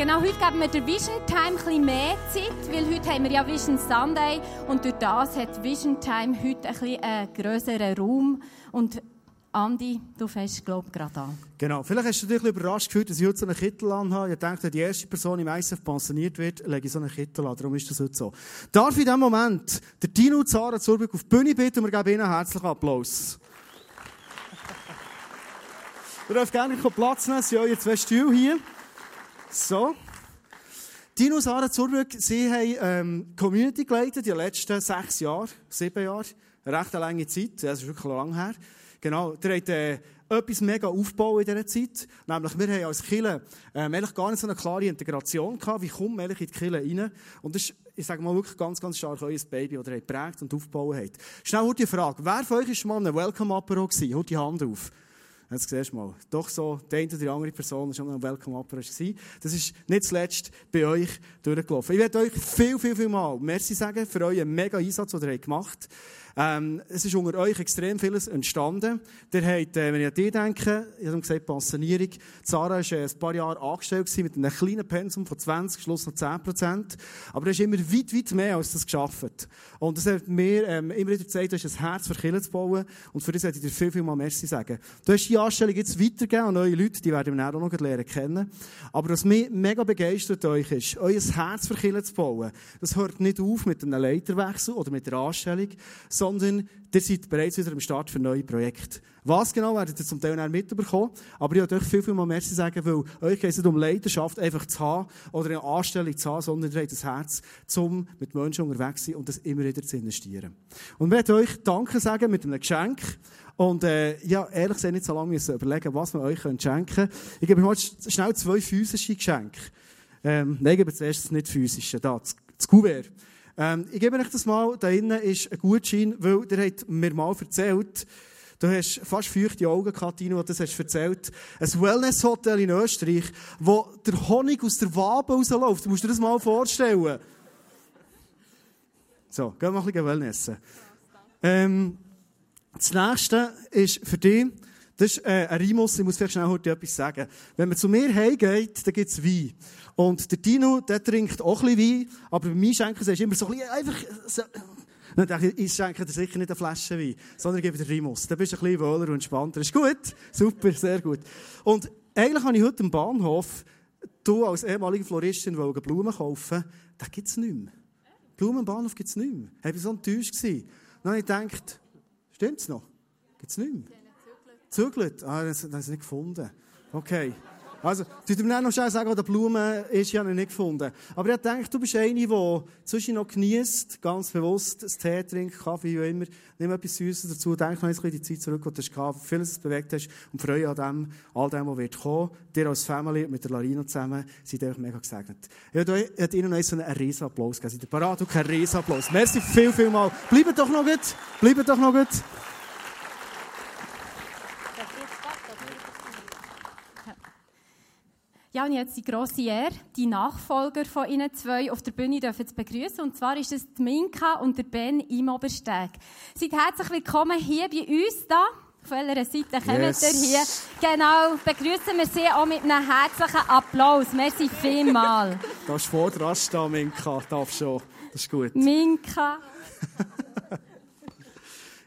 Genau, heute geben wir der Vision Time bisschen mehr Zeit, weil heute haben wir ja Vision Sunday und durch das hat Vision Time heute ein bisschen einen grösseren Raum. Und Andi, du fängst, glaube ich, gerade an. Genau. Vielleicht hast du dich überrascht gefühlt, dass ich heute so einen Kittel anhabe. Ich wenn die erste Person im ISF pensioniert wird, lege ich so einen Kittel an. Darum ist das heute so. Darf ich in diesem Moment der Tino und Sarah Zurbrück auf die Bühne bitten und wir geben ihnen herzlichen Applaus. Ihr dürft gerne Platz nehmen, es sind eure zwei Stühle hier. So. Dino und Sarah Zurbrück, sie haben ähm, Community geleitet in den letzten sechs Jahren, sieben Jahren. Eine recht lange Zeit, das ist wirklich lang her. Genau, der hat äh, etwas mega aufgebaut in dieser Zeit. Nämlich, wir haben als Kille ähm, eigentlich gar nicht so eine klare Integration gehabt, wie kommt man in die Kille rein. Und das ist, ich sage mal, wirklich ganz, ganz stark euer Baby, das ihr geprägt und aufgebaut habt. Schnell die Frage, wer von euch schon mal ein Welcome-Apero gewesen? Holt die Hand auf. Jetzt siehst du mal. Doch so, die eine oder die andere Person schon am Welcome Upper war. Das ist nicht zuletzt bei euch durchgelaufen. Ich werde euch viel, viel, viel mal Merci sagen für euren mega Einsatz, den ihr gemacht habt. Ähm, es ist unter euch extrem vieles entstanden. Der hat, äh, wenn ich an die denke, ich habe gesagt, Pensionierung. Sarah war äh, ein paar Jahre angestellt mit einem kleinen Pensum von 20, Schluss noch 10 Prozent. Aber er ist immer weit, weit mehr als das geschafft. Und das hat mir ähm, immer wieder gezeigt, du hast ein Herz für Kinder zu bauen. Und für das hätte ich dir viel, viel mal Merci sagen. Du hast die Anstellung jetzt weitergegeben an neue Leute, die werden wir auch noch lernen kennen. Aber was mich mega begeistert euch ist, euer Herz für Kinder zu bauen. Das hört nicht auf mit einem Leiterwechsel oder mit der Anstellung, sondern ihr seid bereits wieder am Start für neue Projekte. Was genau werdet ihr zum Teil mitbekommen, aber ich wollte euch viel, viel mal Merci sagen, weil euch geht es nicht um Leidenschaft einfach zu haben oder eine Anstellung zu haben, sondern ihr habt das Herz, um mit Menschen unterwegs zu sein und das immer wieder zu investieren. Und ich möchte euch Danke sagen mit einem Geschenk. Und äh, ja, ehrlich gesagt nicht so lange müssen überlegen, was wir euch schenken können. Ich gebe euch schnell zwei physische Geschenke. Ähm, nein, ich gebe zuerst nicht physische, da, das, das Kuvert. Ähm, ich gebe euch das mal, da innen ist ein Gutschein, weil der hat mir mal erzählt, Du hast fast feuchte Augen, Katino, das hast du erzählt. Ein Wellness-Hotel in Österreich, wo der Honig aus der Wabe rausläuft. Du musst dir das mal vorstellen. So, gehen wir ein bisschen Wellnessen. Ähm, das nächste ist für dich, das ist äh, ein Rimus, ich muss vielleicht schnell heute etwas sagen. Wenn man zu mir heimgeht, dann gibt es Wein. Und der Dino, der trinkt auch ein bisschen Wein, aber bei mir schenken sie immer so ein bisschen, einfach, so, dann dachte ich, ich schenke dir sicher nicht eine Flasche Wein, sondern gebe dir Rimus. Dann bist du ein bisschen wohler und entspannter. Ist gut? Super, sehr gut. Und eigentlich habe ich heute am Bahnhof, du als ehemalige Floristin, wollte Blumen kaufen. Da gibt es nicht mehr. Blumen am Bahnhof gibt es nicht mehr. Ich war so enttäuscht. Dann habe ich gedacht, stimmt es noch? Gibt es nicht mehr? Zügelt? Ah, das, das habe ich nicht gefunden. Okay. Also, du mir dann noch schnell sagen, wo der Blumen ist, ich habe ihn nicht gefunden. Aber ich denke, du bist eine, die zwischen noch genießt, ganz bewusst, das Tee trinkt, Kaffee, wie immer. Nimm etwas Süßes dazu, denk noch ein bisschen die Zeit zurück, die du hast, vieles bewegt hast und freue an dem, all dem, was wird kommen. Dir als Family mit der Larina zusammen, seid euch mega gesegnet. Ich hätte Ihnen noch einen riesen Applaus gegeben. Seid ihr parat? Okay, einen riesen Applaus. Merci viel, viel mal. Bleibt doch noch gut. Bleibt doch noch gut. Ja, und jetzt die grosse Ehre, die Nachfolger von Ihnen zwei auf der Bühne dürfen zu begrüßen. Und zwar ist es die Minka und der Ben im Obersteg. Seid herzlich willkommen hier bei uns da. Auf welcher Seite kommen yes. ihr hier? Genau, begrüßen wir Sie auch mit einem herzlichen Applaus. Merci vielmal. Du ist vorderst da, Minka. Darf schon. Das ist gut. Minka.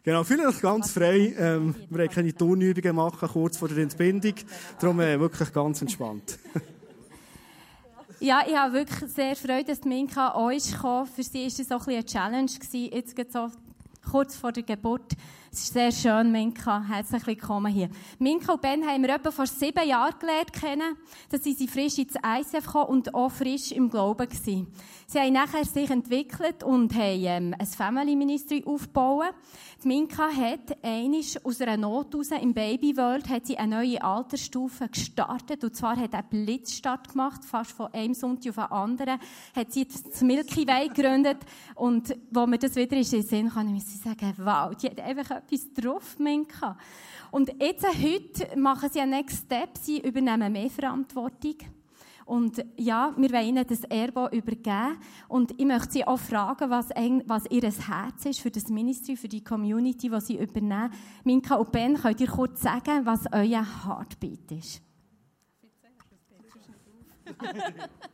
Genau, fühlen euch ganz frei. Ähm, wir haben keine Turnübungen machen, kurz vor der Entbindung. Darum äh, wirklich ganz entspannt. ja, ich habe wirklich sehr Freude, dass Minka uns kam. Für sie war es auch ein eine Challenge. Gewesen. Jetzt so kurz vor der Geburt. Es ist sehr schön, Minka. Herzlich willkommen hier. Minka und Ben haben wir etwa vor sieben Jahren gelernt kennen. Da sie frisch ins ICF gekommen und auch frisch im Glauben gewesen. Sie haben nachher sich entwickelt und haben ähm, ein Family Ministry aufgebaut. Minka hat einisch aus einer Not heraus im Baby World hat sie eine neue Altersstufe gestartet. Und zwar hat er Blitzstart gemacht, fast von einem Sonntag auf den anderen. Hat sie das Milky Way gegründet. Und wo mir das wieder in den Sinn kann ich sagen, wow, die hat einfach etwas drauf, Minka. Und jetzt, heute, machen sie einen Next Step. Sie übernehmen mehr Verantwortung. Und ja, wir wollen ihnen das Erbe übergeben. Und ich möchte sie auch fragen, was, was ihr Herz ist für das Ministry, für die Community, die sie übernehmen. Minka und Ben, könnt ihr kurz sagen, was euer Heartbeat ist?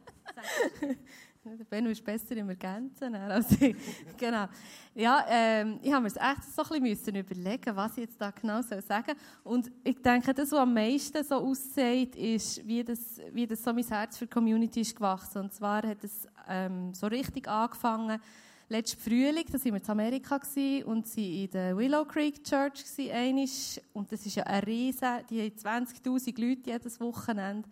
Benno ist besser im Ergänzen als ich. genau. Ja, ähm, ich habe mir echt so ein bisschen überlegen, was ich jetzt da genau sagen soll. Und ich denke, das, was am meisten so aussieht, ist, wie das, wie das so mein Herz für die Community ist gewachsen. Und zwar hat es ähm, so richtig angefangen, letzten Frühling, da waren wir in Amerika gewesen, und sie in der Willow Creek Church gewesen, und das ist ja ein riesen, die haben 20'000 Leute jedes Wochenende.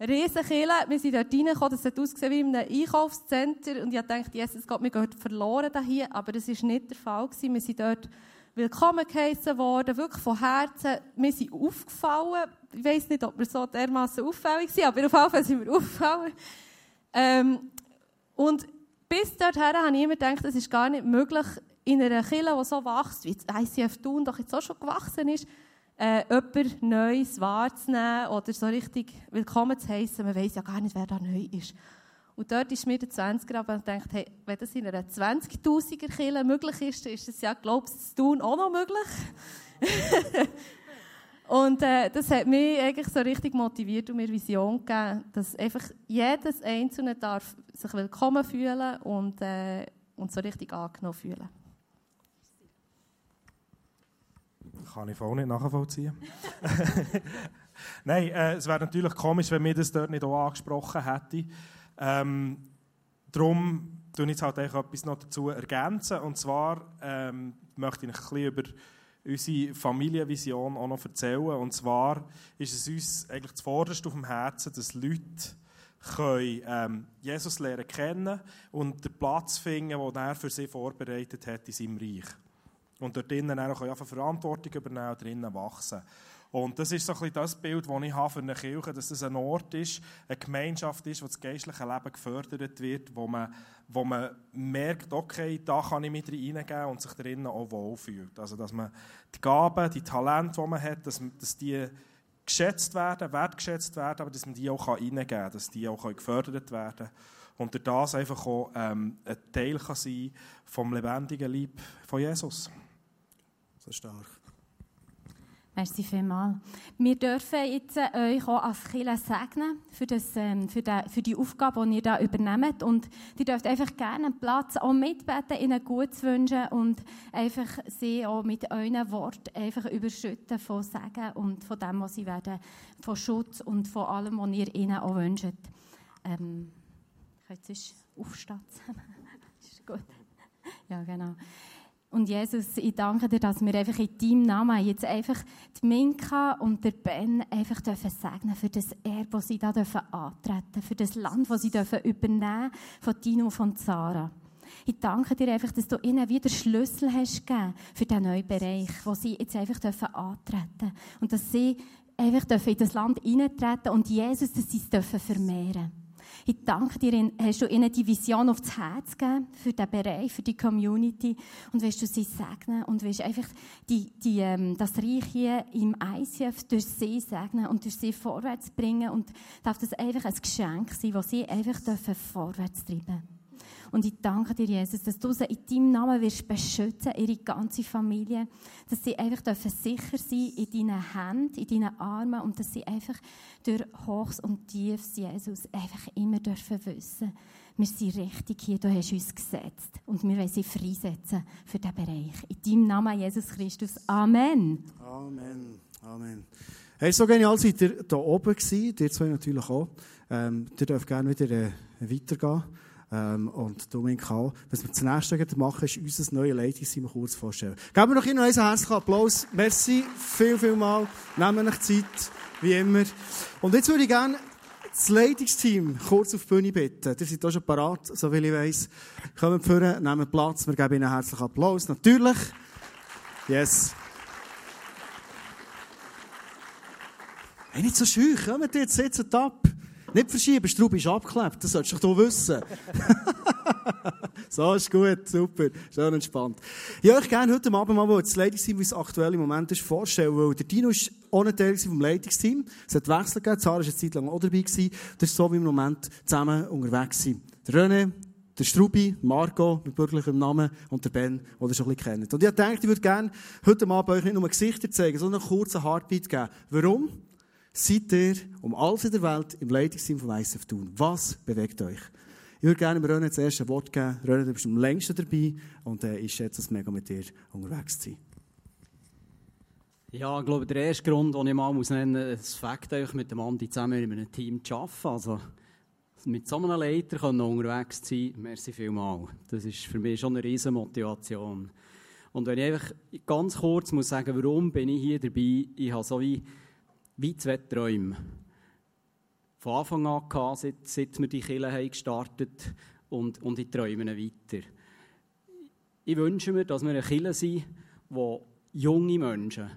Eine riesen Kille, wir sind dort reingekommen, das hat ausgesehen wie in einem Einkaufscenter, und ich dachte, Jesus Gott, wir gehen verloren hier, aber das war nicht der Fall gewesen. Wir sind dort willkommen geheissen worden, wirklich von Herzen. Wir sind aufgefallen. Ich weiß nicht, ob wir so dermaßen auffällig sind, aber auf jeden Fall sind wir aufgefallen. Ähm, und bis dorthin habe ich immer gedacht, es ist gar nicht möglich, in einer Kirche, die so wächst, wie das ICF Thun doch jetzt auch schon gewachsen ist, äh, jemand Neues wahrzunehmen oder so richtig willkommen zu heißen. Man weiß ja gar nicht, wer da neu ist. Und dort ist mir der 20er aber denkt, hey, wenn das in einer 20.000er Kirche möglich ist, dann ist es ja, glaubst du, auch noch möglich. Und äh, das hat mich eigentlich so richtig motiviert und mir Vision gegeben, dass einfach jedes Einzelne darf sich willkommen fühlen und, äh, und so richtig angenommen fühlen. Kann ich voll nicht nachvollziehen. Nein, äh, es wäre natürlich komisch, wenn mir das dort nicht auch angesprochen hätte. Ähm, darum tue ich jetzt halt etwas noch dazu ergänzen. Und zwar ähm, möchte ich ein bisschen über unsere Familienvision auch noch erzählen. Und zwar ist es uns eigentlich zuvorderst auf dem Herzen, dass Leute können, ähm, Jesus lernen kennen und den Platz finden, den er für sie vorbereitet hat in seinem Reich. Und dort drinnen auch Verantwortung übernehmen und drinnen wachsen. Und das ist so ein bisschen das Bild, das ich habe für eine Kirche, dass es ein Ort ist, eine Gemeinschaft ist, wo das geistliche Leben gefördert wird, wo man, wo man merkt, okay, da kann ich mit reingehen und sich drinnen auch wohlfühlt. Also, dass man die Gaben, die Talente, die man hat, dass, dass die geschätzt werden, wertgeschätzt werden, aber dass man die auch reingeben kann, dass die auch gefördert werden. Und durch das einfach auch ähm, ein Teil kann sein vom lebendigen Leib von Jesus. So stark. Merci vielmals. Wir dürfen jetzt äh, euch auch als Kirche segnen für, das, ähm, für, die, für die Aufgabe, die ihr da übernehmt. Und ihr dürft einfach gerne einen Platz auch mitbeten, ihnen gut zu wünschen und einfach sie auch mit euren Worten einfach überschütten von Segen und von dem, was sie werden, von Schutz und von allem, was ihr ihnen auch wünscht. Ähm, könnt ihr aufstehen? ist gut. Ja, genau. Und Jesus, ich danke dir, dass wir einfach in deinem Namen jetzt einfach die Minka und der Ben einfach dürfen segnen für das Erbe, das sie da dürfen antreten, für das Land, das sie dürfen übernehmen von Tino und von Zara. Ich danke dir einfach, dass du ihnen wieder Schlüssel hast gegeben für diesen neuen Bereich, wo sie jetzt einfach dürfen antreten und dass sie einfach dürfen in das Land eintreten und Jesus, dass sie es dürfen vermehren. Ich danke dir, hast du ihnen die Vision aufs Herz gegeben für diesen Bereich, für die Community? Und willst du sie segnen? Und willst einfach die, die, ähm, das Reich hier im ICF durch sie segnen und durch sie vorwärts bringen? Und darf das einfach ein Geschenk sein, das sie einfach dürfen vorwärts treiben und ich danke dir, Jesus, dass du sie in deinem Namen wirst beschützen, ihre ganze Familie, dass sie einfach dürfen sicher sein in deinen Händen, in deinen Armen und dass sie einfach durch Hochs und Tiefs, Jesus, einfach immer dürfen wissen, wir sind richtig hier, du hast uns gesetzt und wir wollen sie freisetzen für diesen Bereich. In deinem Namen, Jesus Christus. Amen. Amen. Amen. Hey, so genial seid ihr hier oben gewesen, ihr zwei natürlich auch. Ähm, ihr dürft gerne wieder äh, weitergehen. Ähm, und Dominik auch. Was wir zunächst machen, ist unser neues Leitungsteam kurz vorstellen. Geben wir noch Ihnen einen herzlichen Applaus. Merci viel, viel mal. Nehmen euch Zeit, wie immer. Und jetzt würde ich gerne das Leitungsteam kurz auf die Bühne bitten. Ihr seid auch schon parat, so wie ich weiss. Kommen vorne, nehmen Platz. Wir geben Ihnen einen herzlichen Applaus. Natürlich. Yes. Hey, nicht so scheu. Kommt jetzt, sitzt ab. Nicht verschieben, Straub ist abgeklebt, das solltest du doch wissen. so ist gut, super, schön entspannt. Ich würde gerne heute Abend mal das Leitungsteam, wie es aktuell im Moment ist, vorstellen, weil der Dino ist ohne Teil vom Leitungsteam. Es hat Wechsel gegeben, Sarah war eine Zeit lang auch dabei gewesen. Das ist so, wie wir im Moment zusammen unterwegs sind. Der René, der Strubi, Marco mit bürgerlichem Namen und der Ben, den ihr schon ein bisschen kennt. Und ich dachte, ich würde gerne heute Abend euch nicht nur Gesichter zeigen, sondern einen kurzen Heartbeat geben. Warum? Seid ihr um alles in der Welt im Leitungsteam von ICF tun? Was bewegt euch? Ich würde gerne René das erste Wort geben. René, du bist am längsten dabei und äh, ich schätze es mega mit dir unterwegs zu. Ja, ich glaube, der erste Grund, den ich mal muss nennen muss, es fängt euch mit dem Andi zusammen in einem Team zu arbeiten. Also, mit so einem Leiter können unterwegs sein, merci vielmals. Das ist für mich schon eine riesige Motivation. Und wenn ich einfach ganz kurz muss sagen, warum bin ich hier dabei, ich habe so wie, wie zwei Träume. Von Anfang an gehabt, seit, seit wir die Kirche gestartet und, und ich träume weiter. Ich wünsche mir, dass wir eine Kirche sind, wo junge Menschen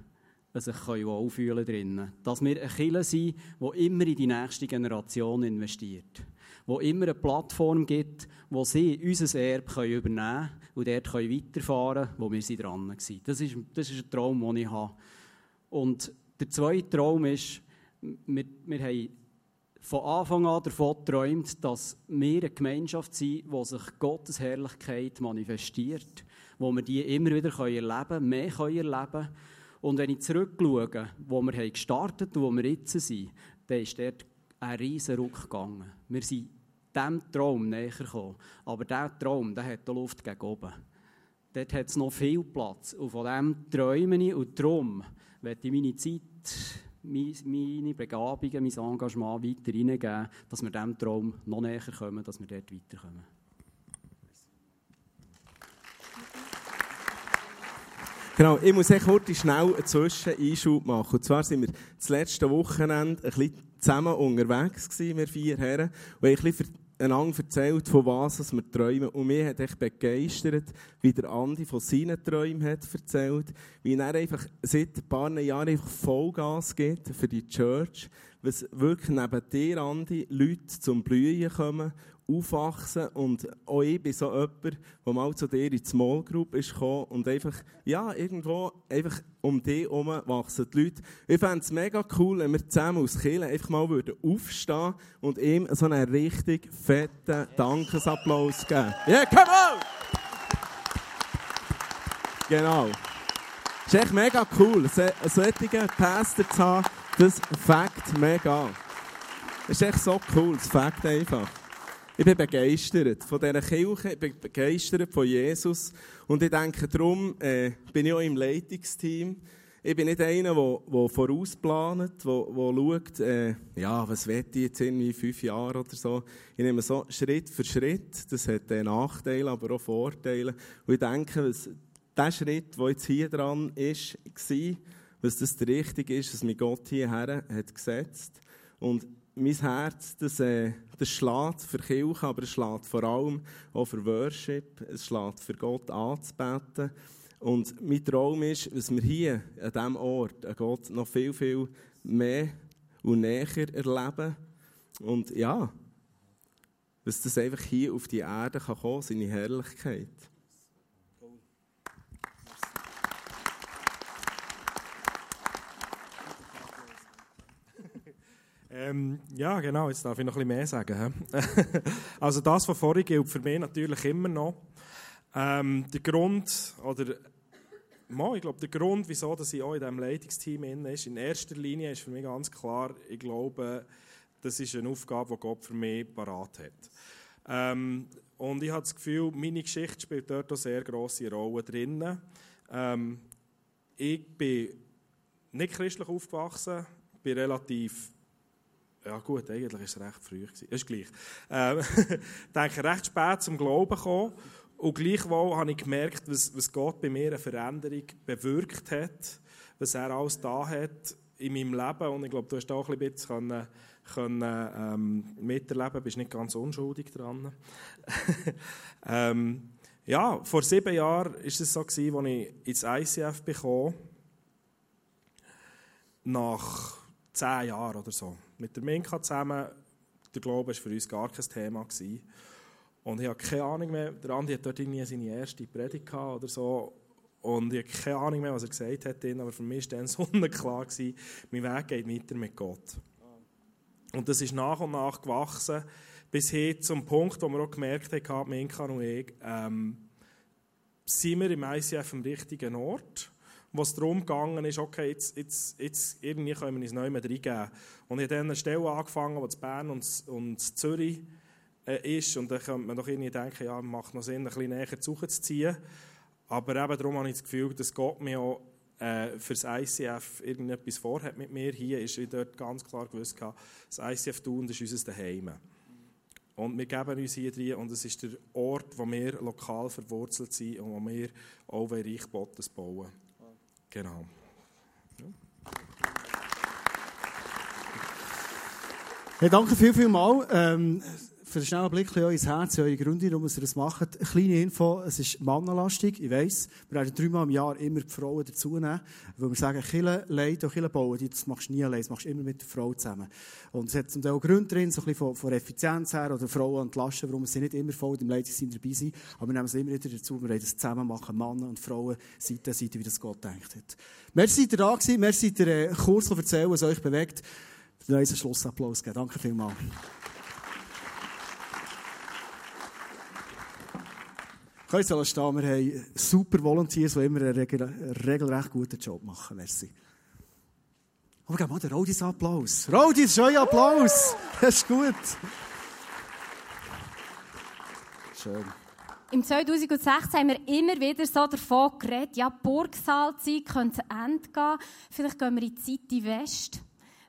sich wohlfühlen drinnen. Dass wir eine Kirche sind, die immer in die nächste Generation investiert. Wo immer eine Plattform gibt, wo sie unser Erbe übernehmen können und dort weiterfahren können, wo wir dran waren. Das ist, das ist ein Traum, den ich habe. Und der zweite Traum ist, wir, wir haben von Anfang an davon geträumt, dass wir eine Gemeinschaft sind, wo sich Gottes Herrlichkeit manifestiert, wo wir die immer wieder erleben können, mehr erleben können und wenn ich zurückschaue, wo wir gestartet haben und wo wir jetzt sind, dann ist dort ein riesen Ruck gegangen. Wir sind diesem Traum näher gekommen. Aber dieser Traum, der hat Luft gegen oben. Dort hat es noch viel Platz. Und von dem träume ich und darum werde ich meine Zeit, meine Begabungen, mein Engagement weiter hineingeben, dass wir diesem Traum noch näher kommen, dass wir dort weiterkommen. Genau, ich muss echt kurz schnell einen Zwischeneinschub machen. Und zwar sind wir das letzte Wochenende ein bisschen zusammen unterwegs gewesen, wir vier Herren, und haben ein bisschen einander erzählt, von was wir träumen. Und mich hat echt begeistert, wie der Andi von seinen Träumen hat erzählt, wie er einfach seit ein paar Jahren einfach Vollgas gibt für die Church, was wirklich neben dir, Andi, Leute zum Blühen kommen aufwachsen und auch ich bin so jemand, der mal zu dir in die Small Group ist gekommen und einfach, ja, irgendwo, einfach um dich herum wachsen die Leute. Ich fände es mega cool, wenn wir zusammen aus Kirche einfach mal würden aufstehen und ihm so einen richtig fetten Dankesapplaus geben. Yeah, come on! Genau. Es ist echt mega cool, einen solchen Pastor zu haben, das fängt mega. Es ist echt so cool, das fängt einfach. Ich bin begeistert von dieser Kirche, ich bin begeistert von Jesus. Und ich denke, darum äh, bin ich auch im Leitungsteam. Ich bin nicht einer, der, vorausplant, der, schaut, äh, ja, was will ich jetzt in fünf Jahren oder so. Ich nehme so Schritt für Schritt. Das hat äh, Nachteile, aber auch Vorteile. Und ich denke, was, der Schritt, der jetzt hier dran ist, war, was das der richtige ist, was mir Gott hierher hat gesetzt. Und mein Herz, das, äh, das schlägt für Kirche, aber es schlägt vor allem auch für Worship, es schlägt für Gott anzubeten. Und mein Traum ist, dass wir hier an diesem Ort an Gott noch viel, viel mehr und näher erleben. Und ja, dass das einfach hier auf die Erde kann kommen, seine Herrlichkeit. Ähm, ja, genau, jetzt darf ich noch ein bisschen mehr sagen. also das, was vorhin gilt für mich natürlich immer noch. Ähm, der Grund, oder mal, ich glaube, der Grund, wieso dass ich auch in diesem Leitungsteam bin, ist, in erster Linie ist für mich ganz klar, ich glaube, das ist eine Aufgabe, die Gott für mich parat hat. Ähm, und ich habe das Gefühl, meine Geschichte spielt dort eine sehr grosse Rolle drin. Ähm, ich bin nicht christlich aufgewachsen, bin relativ ja gut, eigentlich war es recht früh. Gewesen. Ist gleich. Ähm, ich denke, recht spät zum Glauben gekommen. Und gleichwohl habe ich gemerkt, was, was Gott bei mir eine Veränderung bewirkt hat. Was er alles da hat in meinem Leben. Und ich glaube, du hast auch ein bisschen können, können, ähm, miterleben. bist nicht ganz unschuldig dran. ähm, ja, vor sieben Jahren war es so, als ich ins ICF bekam. Nach zehn Jahren oder so mit der Minka zusammen. Der Glaube war für uns gar kein Thema. Gewesen. Und ich habe keine Ahnung mehr, der Andi hat dort irgendwie seine erste Predigt oder so. Und ich habe keine Ahnung mehr, was er gesagt hat, aber für mich war dann sonnenklar, gewesen, mein Weg geht weiter mit Gott. Und das ist nach und nach gewachsen, bis hin zum Punkt, wo wir auch gemerkt haben, Minka und ich, ähm, sind wir im ICF am richtigen Ort. Wo es darum ist, okay, jetzt, jetzt, jetzt irgendwie können wir uns neu mehr reingeben. Und ich habe dann eine Stelle angefangen, die in Bern und, und Zürich äh, ist. Und dann könnte man doch irgendwie denken, ja, macht noch Sinn, ein bisschen näher zu ziehen. Aber eben darum habe ich das Gefühl, dass Gott mir auch äh, für das ICF irgendetwas vorhat mit mir. Hier ist ich dort ganz klar gewusst, das ICF tun, ist unser Daheim. Und wir geben uns hier drin und es ist der Ort, wo wir lokal verwurzelt sind und wo wir auch Reich Gottes bauen. Genau. Ja. Hey, danke viel, viel mal. Ähm, für einen schnellen Blick in euer Herz, in eure Gründe, warum ihr das macht. Eine kleine Info, es ist mannenlastig, ich weiss. Wir werden dreimal im Jahr immer die Frauen dazu nehmen, weil wir sagen, Kille leiden und Kille bauen, das machst du nie allein, das machst du immer mit der Frau zusammen. Und es hat zum Teil auch Gründe drin, so ein bisschen von, von Effizienz her oder Frauen entlasten, warum sie nicht immer voll im Leitungsteam dabei sind, aber wir nehmen es immer wieder dazu, wir wollen das zusammen machen, Männer und Frauen, Seite an Seite, wie das Gott denkt hat. Merci, seid ihr da gewesen, merci, seid ihr äh, kurz erzählen, was euch bewegt. Dann einen Schlussapplaus geben. Danke vielmals. Könnt ihr stehen, wir haben super Volunteers, die immer einen regel regelrecht guten Job machen. Merci. Aber gib mal den Rodis Applaus. Rodis, schön Applaus. Das ist gut. Schön. Im 2016 haben wir immer wieder so davon geredet, ja, Burgsaalzeit könnte zu Ende gehen. Vielleicht gehen wir in die City West.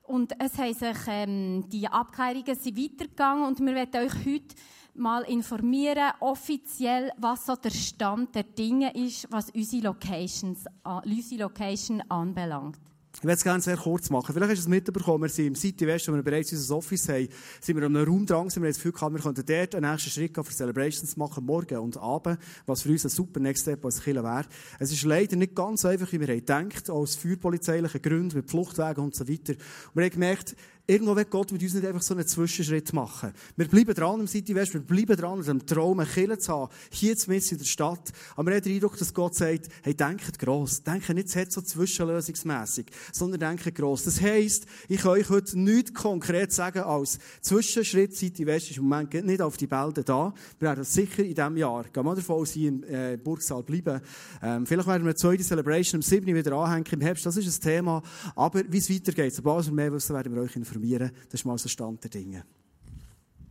Und es haben sich ähm, die Abklärungen sind weitergegangen und wir werden euch heute mal informieren, offiziell, was so der Stand der Dinge ist, was unsere, Locations, unsere Location anbelangt. Ich werde es gerne sehr kurz machen. Vielleicht hast du es mitbekommen, wir sind im City West, wo wir bereits unser Office haben, sind wir an einem Raum dran, sind wir das Gefühl gehabt, wir könnten dort einen nächsten Schritt für Celebrations machen, morgen und abend, was für uns ein super Next Step als Killer wäre. Es ist leider nicht ganz einfach, wie wir haben gedacht, aus feuerpolizeilichen Gründen, mit Fluchtwegen und so weiter. Und wir haben gemerkt, Irgendwo will Gott mit uns nicht einfach so einen Zwischenschritt machen. Wir bleiben dran im City West, wir bleiben dran, mit dem Traum, eine Kirche zu haben, hier in der Stadt. Aber wir haben den Eindruck, dass Gott sagt, hey, denkt gross. Denkt nicht so zwischenlösungsmässig, sondern denkt gross. Das heisst, ich kann euch heute nichts konkret sagen als Zwischenschritt. City West ist im Moment nicht auf die Bälde da. Wir werden sicher in diesem Jahr, gehen wir davon aus, hier im äh, Burgsaal bleiben. Ähm, vielleicht werden wir eine zweite Celebration im 7. wieder anhängen im Herbst. Das ist ein Thema. Aber wie es weitergeht, sobald wir mehr wissen, werden wir euch informieren informieren. Das ist mal so Stand der Dinge.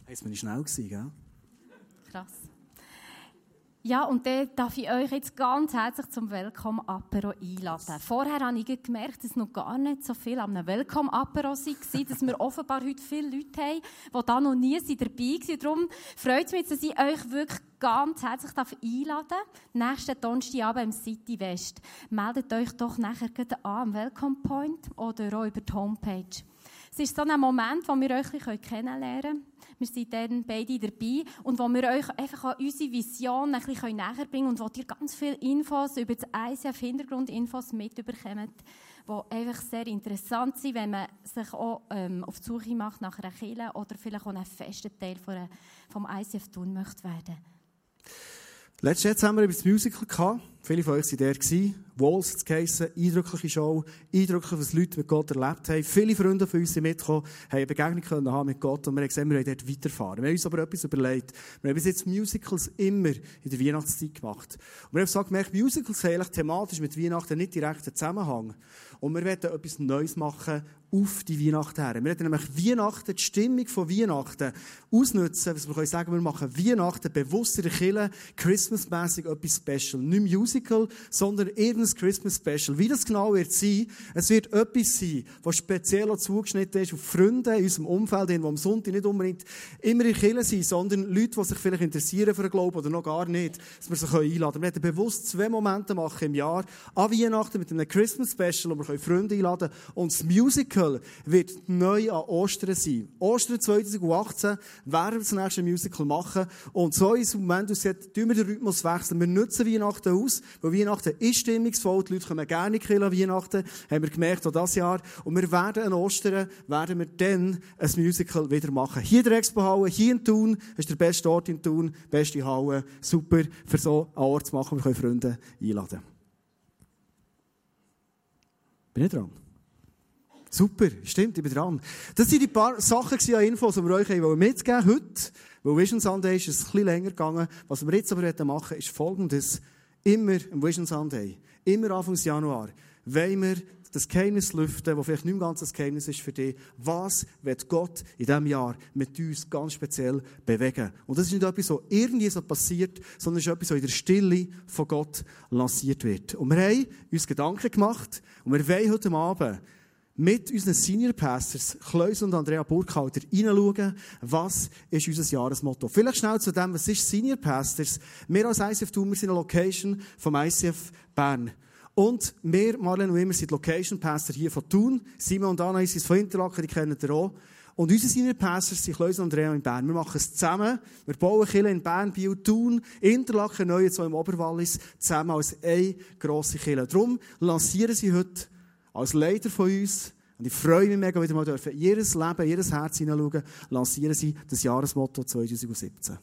Jetzt bin ich schnell gewesen, gell? Krass. Ja, und dann darf ich euch jetzt ganz herzlich zum Welcome Apero einladen. Vorher habe ich gemerkt, dass noch gar nicht so viel am Welcome Apero waren, dass wir offenbar heute viele Leute haben, die da noch nie dabei waren. Darum freut es mich, dass ich euch wirklich ganz herzlich einladen darf. Nächsten Donnerstagabend im City West. Meldet euch doch nachher an am Welcome Point oder auch über die Homepage. Es ist so ein Moment, wo wir euch kennenlernen können. Wir sind dann beide dabei und wo wir euch einfach an unsere Vision ein bisschen näher bringen und wo ihr ganz viele Infos über das ICF Hintergrundinfos mitbekommt, die einfach sehr interessant sind, wenn man sich auch ähm, auf die Suche macht nach einer Kirche oder vielleicht auch einen festen Teil vom ICF tun möchte werden. Letztes Jahr haben wir über das Musical gehabt. Viele von euch waren der. Walls zu geheissen, eindrückliche Show, eindrücklich, was Leute mit Gott erlebt haben. Viele Freunde von uns sind mitgekommen, haben eine Begegnung haben mit Gott und wir haben gesehen, wir wollen dort weiterfahren. Wir haben uns aber etwas überlegt. Wir haben bis jetzt Musicals immer in der Weihnachtszeit gemacht. Und wir haben gesagt, gemerkt, Musicals haben eigentlich thematisch mit Weihnachten nicht direkt einen Zusammenhang. Und wir wollen etwas Neues machen auf die Weihnachten her. Wir werden nämlich Weihnachten, die Stimmung von Weihnachten ausnutzen, was wir können sagen, wir machen Weihnachten bewusst in der Kirche, Christmas-mässig etwas Special. Nicht Musical, sondern irgendein Christmas Special. Wie das genau wird sein, es wird etwas sein, was speziell zugeschnitten ist auf Freunde in unserem Umfeld, die am Sonntag nicht unbedingt immer in der Kirche sind, sondern Leute, die sich vielleicht interessieren für den Glauben oder noch gar nicht, dass wir sie einladen können. Wir werden bewusst zwei Momente machen im Jahr, an Weihnachten mit einem Christmas Special, wo wir Freunde einladen können. Und das Musical Musical wird neu an Ostern sein. Ostern 2018 werden wir das nächste Musical machen. Und so ist im Moment aussieht, tun wir den Rhythmus wechseln. Wir nutzen Weihnachten aus, weil Weihnachten ist stimmungsvoll. Die Leute kommen gerne in an Weihnachten. Haben wir gemerkt, auch dieses Jahr. Und wir werden an Ostern, werden wir dann ein Musical wieder machen. Hier in der Expo-Halle, hier in Thun. Das ist der beste Ort in Thun, beste Halle. Super, für so einen Ort zu machen. Wir können Freunde einladen. Bin ich dran? Super, stimmt, ich bin dran. Das waren die paar Sachen an Infos, die wir euch mitgeben wollen heute. Weil Vision Sunday ist es ein bisschen länger gegangen. Was wir jetzt aber machen ist folgendes. immer am Vision Sunday, immer Anfang Januar, wollen wir das Geheimnis lüften, das vielleicht nicht mehr ganz das Geheimnis ist für dich. Was wird Gott in diesem Jahr mit uns ganz speziell bewegen? Und das ist nicht etwas, was irgendwie so passiert, sondern es ist etwas, was in der Stille von Gott lanciert wird. Und wir haben uns Gedanken gemacht und wir wollen heute Abend mit unseren Senior Pastors, Kleus und Andrea Burkhalter, hineinschauen, was ist unser Jahresmotto. Vielleicht schnell zu dem, was ist Senior Pastors? Wir als ICF wir sind eine Location vom ICF Bern. Und wir, Marlene und wir sind Location Pastor hier von Thun. Simon und Anna sind von Interlaken, die kennen ihr auch. Und unsere Senior Pastors sind Kleus und Andrea in Bern. Wir machen es zusammen. Wir bauen Kirche in Bern, Biel, Thun, Interlaken, neu jetzt auch im Oberwallis, zusammen als eine grosse Kirche. Darum lancieren sie heute als Leiter von uns, und ich freue mich mega, wieder mal dürfen, jedes Leben, jedes Herz hineinschauen, lancieren sie das Jahresmotto 2017.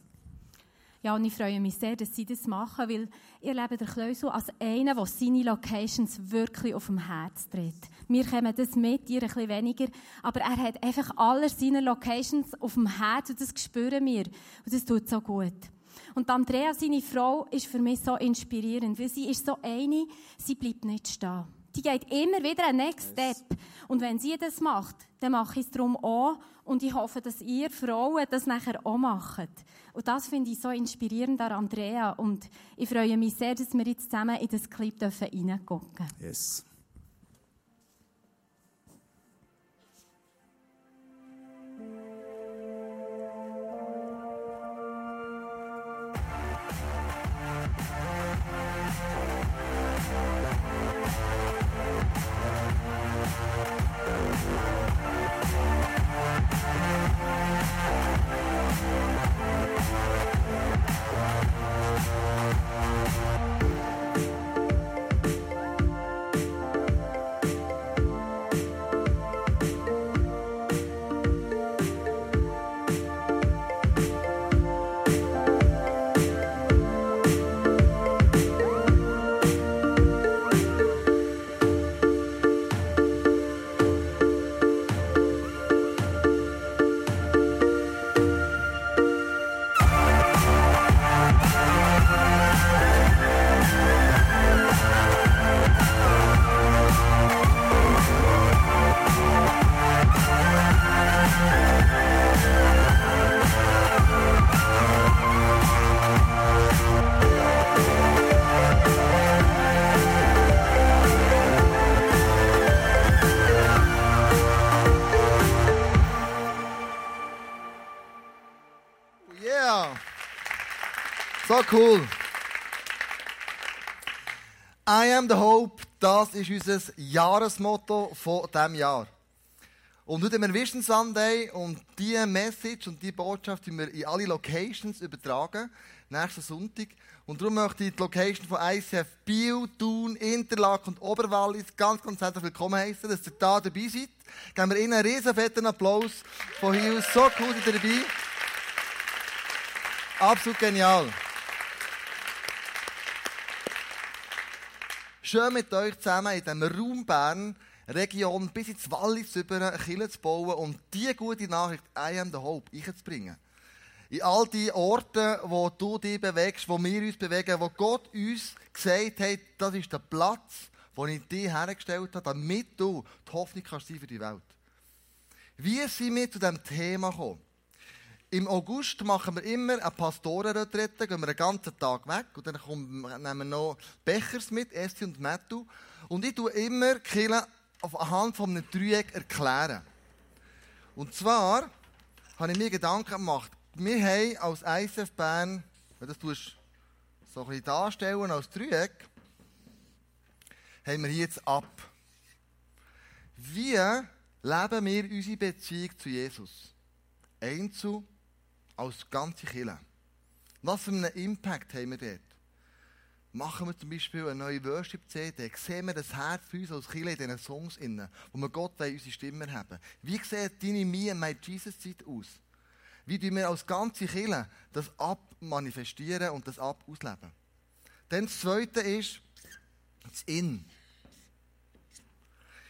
Ja, und ich freue mich sehr, dass Sie das machen, weil ihr lebt der Kleusel als einer, der seine Locations wirklich auf dem Herz dreht. Wir kommen das mit, ihr ein bisschen weniger, aber er hat einfach alle seine Locations auf dem Herz und das spüren wir. Und das tut so gut. Und Andrea, seine Frau, ist für mich so inspirierend, weil sie ist so eine, sie bleibt nicht stehen. Die geht immer wieder einen Next Step. Und wenn sie das macht, dann mache ich es darum auch. Und ich hoffe, dass ihr Frauen das nachher auch macht. Und das finde ich so inspirierend an Andrea. Und ich freue mich sehr, dass wir jetzt zusammen in das Clip reingucken dürfen. Yes. Am the hope, das ist unser Jahresmotto von diesem Jahr. Und heute haben wir Vision Sunday und diese Message und diese Botschaft die wir in alle Locations übertragen, nächsten Sonntag. Und darum möchte ich die Location von ICF Biel, Thun, Interlaken und Oberwallis ganz, ganz herzlich willkommen heißen, dass ihr da dabei seid. Geben wir Ihnen einen riesen fetten Applaus von hier aus. So cool, dass ihr dabei Absolut genial. Schön mit euch zusammen in diesem Raum Bern, Region, bis ins Wallis über eine Kirche zu bauen und diese gute Nachricht, I am the Hope, einzubringen. In all die Orte, wo du dich bewegst, wo wir uns bewegen, wo Gott uns gesagt hat, das ist der Platz, den ich dir hergestellt habe, damit du die Hoffnung kannst sein für die Welt. Wie sind wir zu diesem Thema gekommen? Im August machen wir immer eine Pastorenretrette, gehen wir einen ganzen Tag weg und dann kommen, nehmen wir noch Bechers mit, Esti und Mattu. Und ich tue immer Kille anhand von einem Dreieck erklären. Und zwar habe ich mir Gedanken gemacht, wir haben als ISF Bern, wenn das so ein bisschen darstellen als Dreieck, haben wir jetzt ab. Wie leben wir unsere Beziehung zu Jesus? Einzel als ganze Kirche. Was für einen Impact haben wir dort? Machen wir zum Beispiel eine neue Worship-CD, sehen wir das Herz für uns als Kirche in diesen Songs, innen, wo wir Gott wollen, unsere Stimme haben. Wie sieht deine Me and My Jesus-Zeit aus? Wie tun wir als ganze Kirche das abmanifestieren und das ausleben? Dann das Zweite ist das In.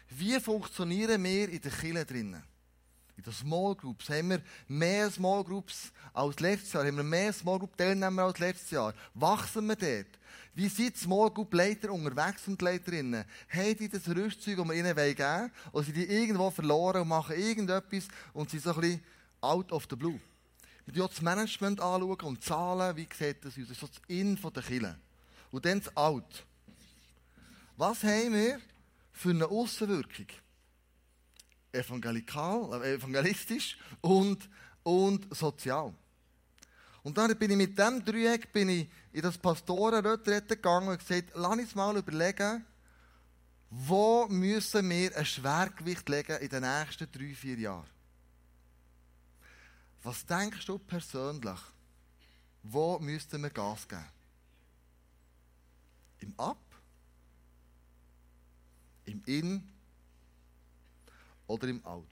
Wie funktionieren wir in der Kirche drinnen? In den Small Groups haben wir mehr Small Groups als letztes Jahr, haben wir mehr Small Group Teilnehmer als letztes Jahr. Wachsen wir dort? Wie sind Small Group Leiter unterwegs und Leiterinnen? Haben die das Rüstzeug, das wir ihnen geben wollen? Oder sind die irgendwo verloren und machen irgendetwas und sind so ein bisschen out of the blue? Wir schauen das Management anschauen und Zahlen, wie sieht das aus? Das ist so das In von der Kirche. Und dann das Out. Was haben wir für eine Aussenwirkung? Evangelikal, äh, evangelistisch und, und sozial. Und dann bin ich mit diesem Dreieck bin ich in das Pastorenretrette gegangen und gesagt, lass uns mal überlegen, wo müssen wir ein Schwergewicht legen in den nächsten drei, vier Jahren? Was denkst du persönlich? Wo müssten wir Gas geben? Im Ab? Im In? Oder im Out?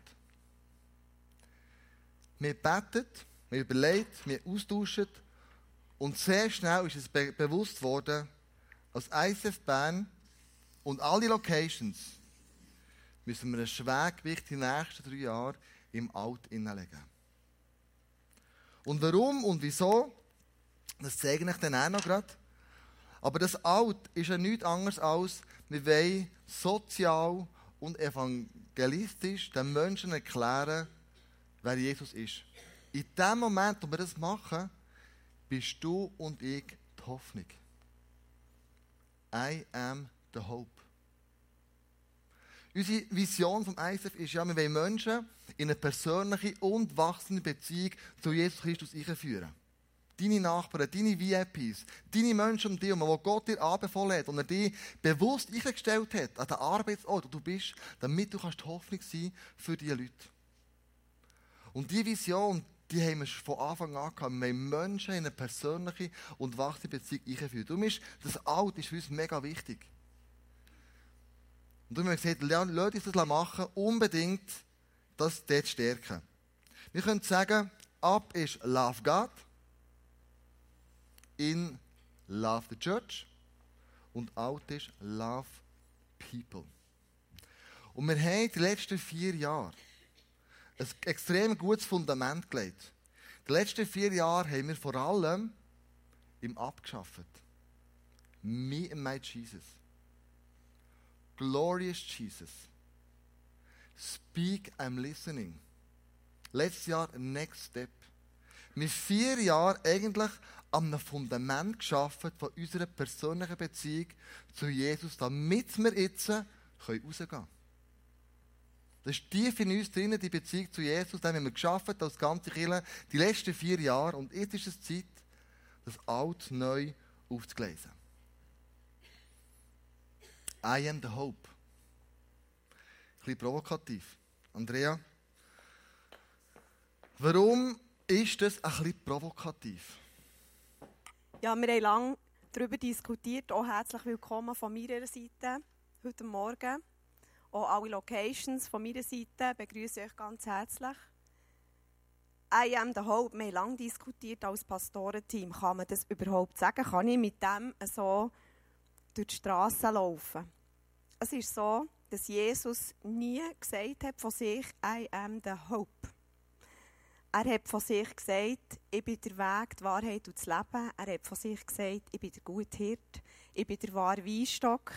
Wir beten, wir überlegen, wir austauschen und sehr schnell ist es be bewusst worden, als ICF Bern und alle Locations müssen wir ein Schwergewicht den nächsten drei Jahren im Out innenlegen. Und warum und wieso, das zeige ich dann auch noch gerade. Aber das Out ist ja nichts anderes als, wir wollen sozial und evangelistisch den Menschen erklären, wer Jesus ist. In dem Moment, wo wir das machen, bist du und ich die Hoffnung. I am the hope. Unsere Vision vom ISF ist ja, wir wollen Menschen in eine persönliche und wachsende Beziehung zu Jesus Christus einführen. Deine Nachbarn, deine VIPs, deine Menschen um dich herum, die Gott dir anbefohlen hat und er dich bewusst eingestellt hat an den Arbeitsort, wo du bist, damit du kannst Hoffnung sein für diese Leute. Und diese Vision, die haben wir von Anfang an gehabt. Wir haben Menschen in eine persönliche und wachsende Beziehung eingeführt. Darum ist das Alt ist für uns mega wichtig. Und darum haben wir gesagt, lasst uns das machen, unbedingt das dort stärken. Wir können sagen, ab ist Love God, in Love the Church und out ist Love People. Und wir haben die letzten vier Jahre ein extrem gutes Fundament gelegt. Die letzten vier Jahre haben wir vor allem im Abgeschafft. Me and my Jesus. Glorious Jesus. Speak, I'm listening. Letztes Jahr Next Step. Wir vier Jahre eigentlich an einem Fundament geschaffen von unserer persönlichen Beziehung zu Jesus, damit wir jetzt rausgehen können. Das ist tief in uns drinnen, die Beziehung zu Jesus. Den haben wir geschaffen, als ganze Kirche, die letzten vier Jahre. Und jetzt ist es Zeit, das Alt neu aufzugleisen. I am the hope. Ein bisschen provokativ. Andrea, warum ist das ein bisschen provokativ? Ja, wir haben lange darüber diskutiert. Auch herzlich willkommen von meiner Seite heute Morgen. Auch alle Locations von meiner Seite begrüße euch ganz herzlich. I am the Hope. Wir haben lange diskutiert als Pastorenteam. Kann man das überhaupt sagen? Kann ich mit dem so durch die Straße laufen? Es ist so, dass Jesus nie gesagt hat von sich, I am the Hope. Er hat von sich gesagt, ich bin der Weg, die Wahrheit und das Leben. Er hat von sich gesagt, ich bin der gute Hirt, ich bin der wahre Weinstock,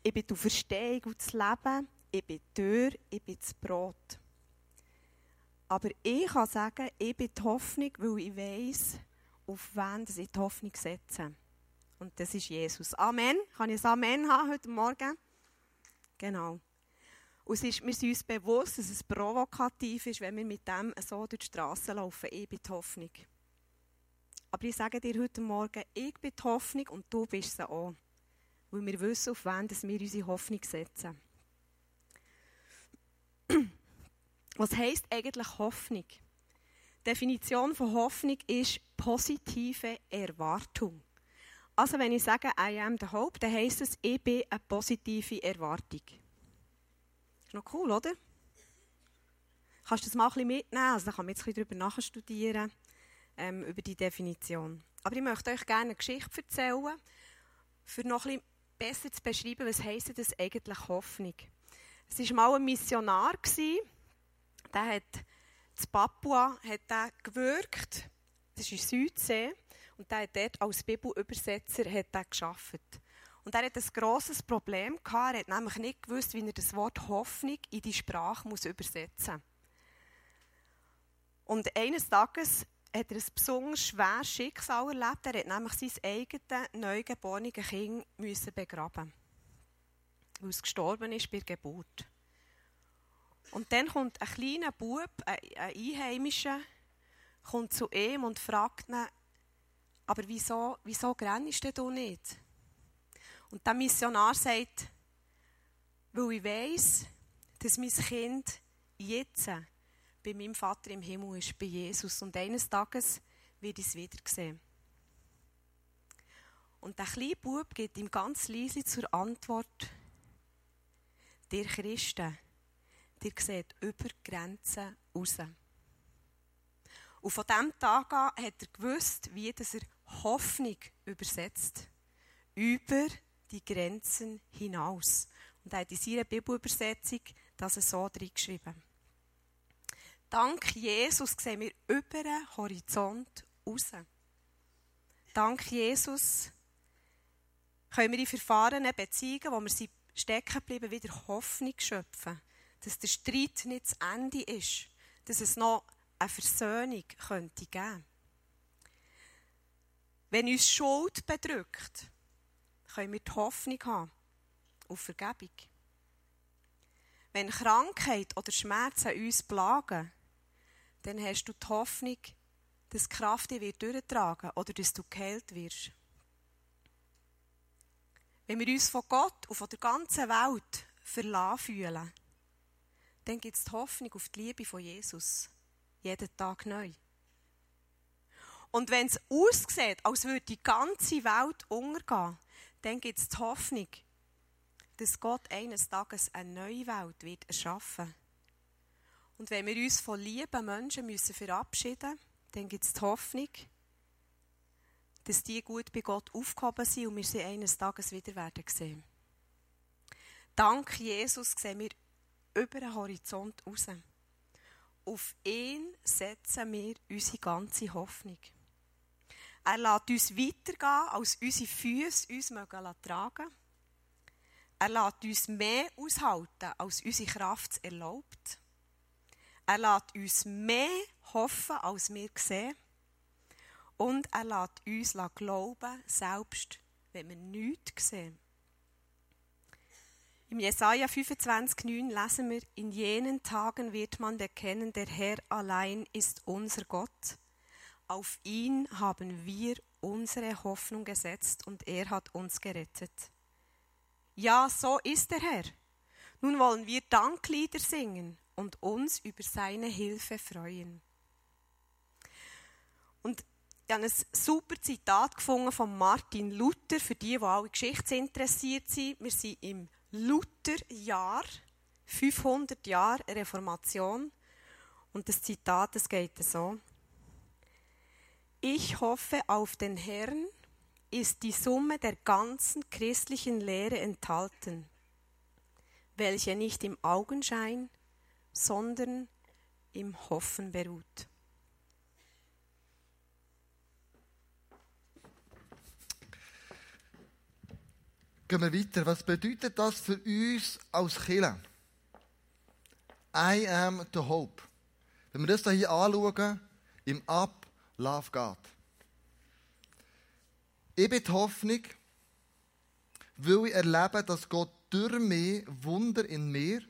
ich bin die Verstehung und das Leben, ich bin die Tür, ich bin das Brot. Aber ich kann sagen, ich bin die Hoffnung, weil ich weiß, auf wen ich die Hoffnung setze. Und das ist Jesus. Amen. Kann ich ein Amen haben heute Morgen? Genau. Und es ist, wir sind uns bewusst, dass es provokativ ist, wenn wir mit dem so durch die Straße laufen. Ich bin die Hoffnung. Aber ich sage dir heute Morgen, ich bin die Hoffnung und du bist sie auch. Weil wir wissen, auf wen wir unsere Hoffnung setzen. Was heisst eigentlich Hoffnung? Die Definition von Hoffnung ist positive Erwartung. Also wenn ich sage, I am the hope, dann heisst es, ich bin eine positive Erwartung. Ist noch cool, oder? Kannst du das mal ein bisschen mitnehmen? Also da kann man jetzt ein bisschen darüber nachstudieren, ähm, über die Definition. Aber ich möchte euch gerne eine Geschichte erzählen, für noch ein bisschen besser zu beschreiben, was heisst das eigentlich Hoffnung. Es war mal ein Missionar, der hat in Papua hat er gewirkt. Das ist Südsee. Und er hat dort als Bibelübersetzer hat er gearbeitet. Und er hat ein grosses Problem gehabt. Er hat nämlich nicht gewusst, wie er das Wort Hoffnung in die Sprache muss übersetzen muss. Und eines Tages hat er ein besonders schweres Schicksal erlebt. Er hat nämlich sein eigenes neugeborenes Kind müssen begraben weil es gestorben ist bei der Geburt. Und dann kommt ein kleiner Bub, ein Einheimischer, kommt zu ihm und fragt ihn, aber wieso, wieso grennst du nicht? Und der Missionar sagt, weil ich weiss, dass mein Kind jetzt bei meinem Vater im Himmel ist, bei Jesus. Und eines Tages wird ich es wieder sehen. Und der kleine Bub gibt ihm ganz leise zur Antwort, der Christen, der sieht über Grenzen raus. Und von diesem Tag an hat er gewusst, wie er Hoffnung übersetzt. Über die Grenzen hinaus. Und er hat in seiner Bibelübersetzung das so reingeschrieben. Dank Jesus sehen wir über den Horizont raus. Dank Jesus können wir in verfahrenen Beziehungen, wo wir stecken geblieben, wieder Hoffnung schöpfen. Dass der Streit nicht zu Ende ist. Dass es noch eine Versöhnung könnte geben. Wenn uns Schuld bedrückt, können wir die Hoffnung haben auf Vergebung. Wenn Krankheit oder Schmerzen uns plagen, dann hast du die Hoffnung, dass die Kraft dich durchtragen wird oder dass du geheilt wirst. Wenn wir uns von Gott und von der ganzen Welt verlassen fühlen, dann gibt es die Hoffnung auf die Liebe von Jesus. Jeden Tag neu. Und wenn es aussieht, als würde die ganze Welt untergehen, dann gibt es die Hoffnung, dass Gott eines Tages eine neue Welt wird erschaffen Und wenn wir uns von lieben Menschen müssen verabschieden müssen, dann gibt es die Hoffnung, dass die gut bei Gott aufgehoben sind und wir sie eines Tages wieder werden sehen. Dank Jesus sehen wir über den Horizont raus. Auf ihn setzen wir unsere ganze Hoffnung. Er lässt uns weitergehen, als unsere Füße uns tragen mögen. Er lässt uns mehr aushalten, als unsere Kraft erlaubt. Er lässt uns mehr hoffen, als wir sehen. Und er lässt uns glauben, selbst wenn wir nichts sehen. Im Jesaja 25,9 lesen wir: In jenen Tagen wird man erkennen, der Herr allein ist unser Gott. Auf ihn haben wir unsere Hoffnung gesetzt und er hat uns gerettet. Ja, so ist der Herr. Nun wollen wir Danklieder singen und uns über seine Hilfe freuen. Und ich habe ein super Zitat gefunden von Martin Luther, für die, die alle geschichtsinteressiert sind. Wir sind im Lutherjahr, 500 Jahre Reformation. Und das Zitat, das geht so. Ich hoffe auf den Herrn ist die Summe der ganzen christlichen Lehre enthalten, welche nicht im Augenschein, sondern im Hoffen beruht. Gehen wir weiter. Was bedeutet das für uns als Kirche? I am the hope. Wenn wir das hier anschauen, im Ab Love God. Ich bin die Hoffnung, weil ich erlebe, dass Gott durch mich Wunder in mir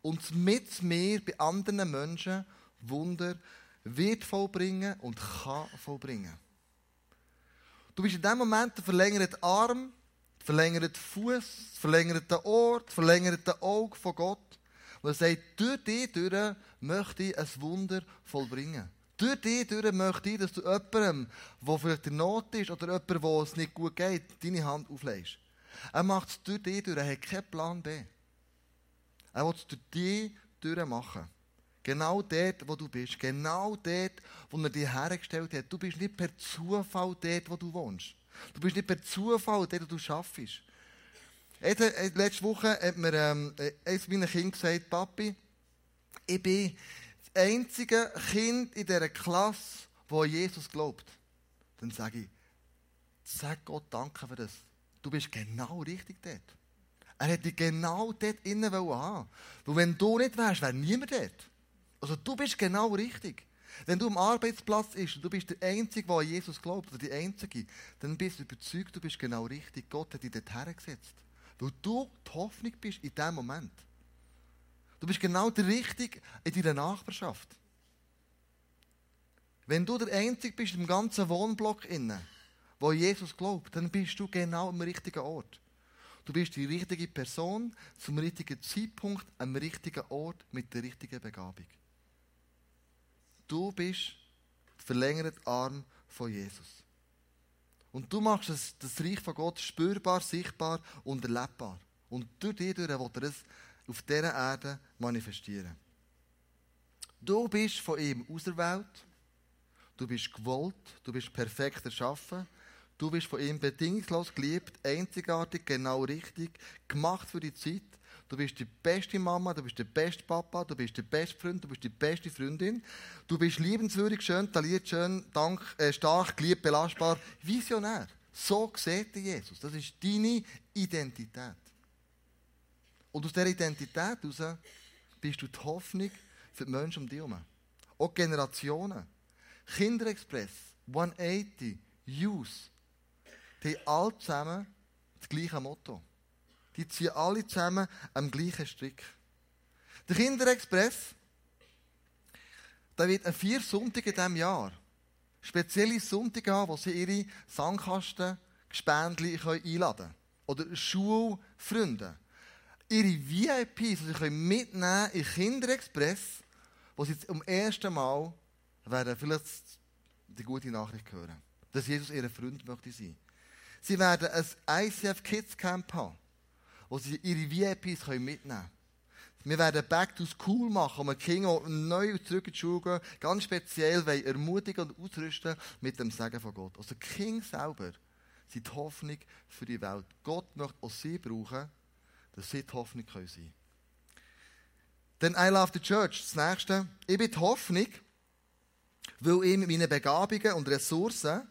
und mit mir bei anderen Menschen Wunder wird vollbringen und kann vollbringen. Du bist in dem Moment der verlängerte Arm, der verlängerte Fuß, der verlängerte Ohr, der verlängerte Auge von Gott. Und er sagt, durch dich durch möchte ich ein Wunder vollbringen. Durch dich durch möchte ich, dass du jemandem, der vielleicht in Not ist oder jemandem, wo es nicht gut geht, deine Hand auflegst. Er macht es durch dich durch, er hat keinen Plan B. Er will es durch dich durch machen. Genau dort, wo du bist. Genau dort, wo er dich hergestellt hat. Du bist nicht per Zufall dort, wo du wohnst. Du bist nicht per Zufall dort, wo du arbeitest. Letzte Woche hat mir ähm, eines meiner Kinder gesagt, Papi, ich bin das einzige Kind in dieser Klasse, wo Jesus glaubt, dann sage ich, sag Gott Danke für das. Du bist genau richtig dort. Er hätte dich genau dort innen haben Weil wenn du nicht wärst, wäre niemand dort. Also du bist genau richtig. Wenn du am Arbeitsplatz bist und du bist der Einzige, der an Jesus glaubt, oder die Einzige, dann bist du überzeugt, du bist genau richtig. Gott hat dich dort hergesetzt. Weil du die Hoffnung bist in diesem Moment. Du bist genau der Richtige in deiner Nachbarschaft. Wenn du der Einzige bist im ganzen Wohnblock innen, wo Jesus glaubt, dann bist du genau am richtigen Ort. Du bist die richtige Person zum richtigen Zeitpunkt am richtigen Ort mit der richtigen Begabung. Du bist der verlängerte Arm von Jesus. Und du machst das, das Reich von Gott spürbar, sichtbar und erlebbar. Und durch dich durch will er es auf dieser Erde manifestieren. Du bist von ihm auserwählt, du bist gewollt, du bist perfekt erschaffen, du bist von ihm bedingungslos geliebt, einzigartig, genau richtig, gemacht für die Zeit. Du bist die beste Mama, du bist der beste Papa, du bist der beste Freund, du bist die beste Freundin. Du bist liebenswürdig, schön, talentiert, schön, dank, äh, stark, geliebt, belastbar, visionär. So sieht Jesus. Das ist deine Identität. Und aus dieser Identität heraus bist du die Hoffnung für die Menschen um dich herum. Auch Generationen. Kinderexpress, 180, Youth, die haben alle zusammen das gleiche Motto. Die ziehen alle zusammen am gleichen Strick. Der Kinderexpress, da wird an vier Sonntagen in diesem Jahr spezielle Sonntage haben, wo sie ihre Sandkasten, Gespendli einladen können. Oder Schulfreunde ihre VIPs, die sie mitnehmen in Kinderexpress, wo sie zum ersten Mal werden vielleicht die gute Nachricht hören, dass Jesus ihr Freund möchte sein. Sie werden ein ICF Kids Camp haben, wo sie ihre VIPs mitnehmen können. Wir werden Back to School machen, wo wir Kinder neu zurück in die Schule gehen, ganz speziell ermutigen und ausrüsten mit dem Segen von Gott. Also King selber sind die Hoffnung für die Welt. Gott möchte auch sie brauchen, dass sie die Hoffnung sein können. Dann I Love the Church, das nächste. Ich bin die Hoffnung, weil ich mit meinen Begabungen und Ressourcen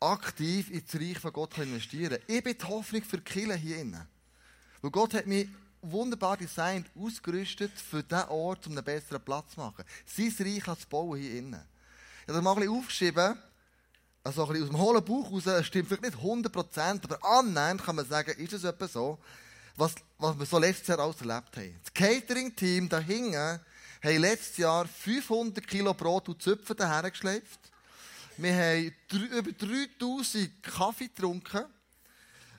aktiv ins Reich von Gott investieren kann. Ich bin die Hoffnung für die hier innen. Weil Gott hat mich wunderbar designt, ausgerüstet für diesen Ort, um einen besseren Platz zu machen. Sein Reich zu bauen hier innen. Ich habe das mal ein bisschen aufgeschrieben, also ein bisschen aus dem hohlen Bauch raus, es stimmt vielleicht nicht 100%, aber annähernd kann man sagen, ist es etwa so, was, was wir so letztes Jahr alles erlebt haben. Das Catering-Team da hinten haben letztes Jahr 500 Kilo Brot und Zöpfe dahergeschleift. Wir haben über 3000 Kaffee getrunken.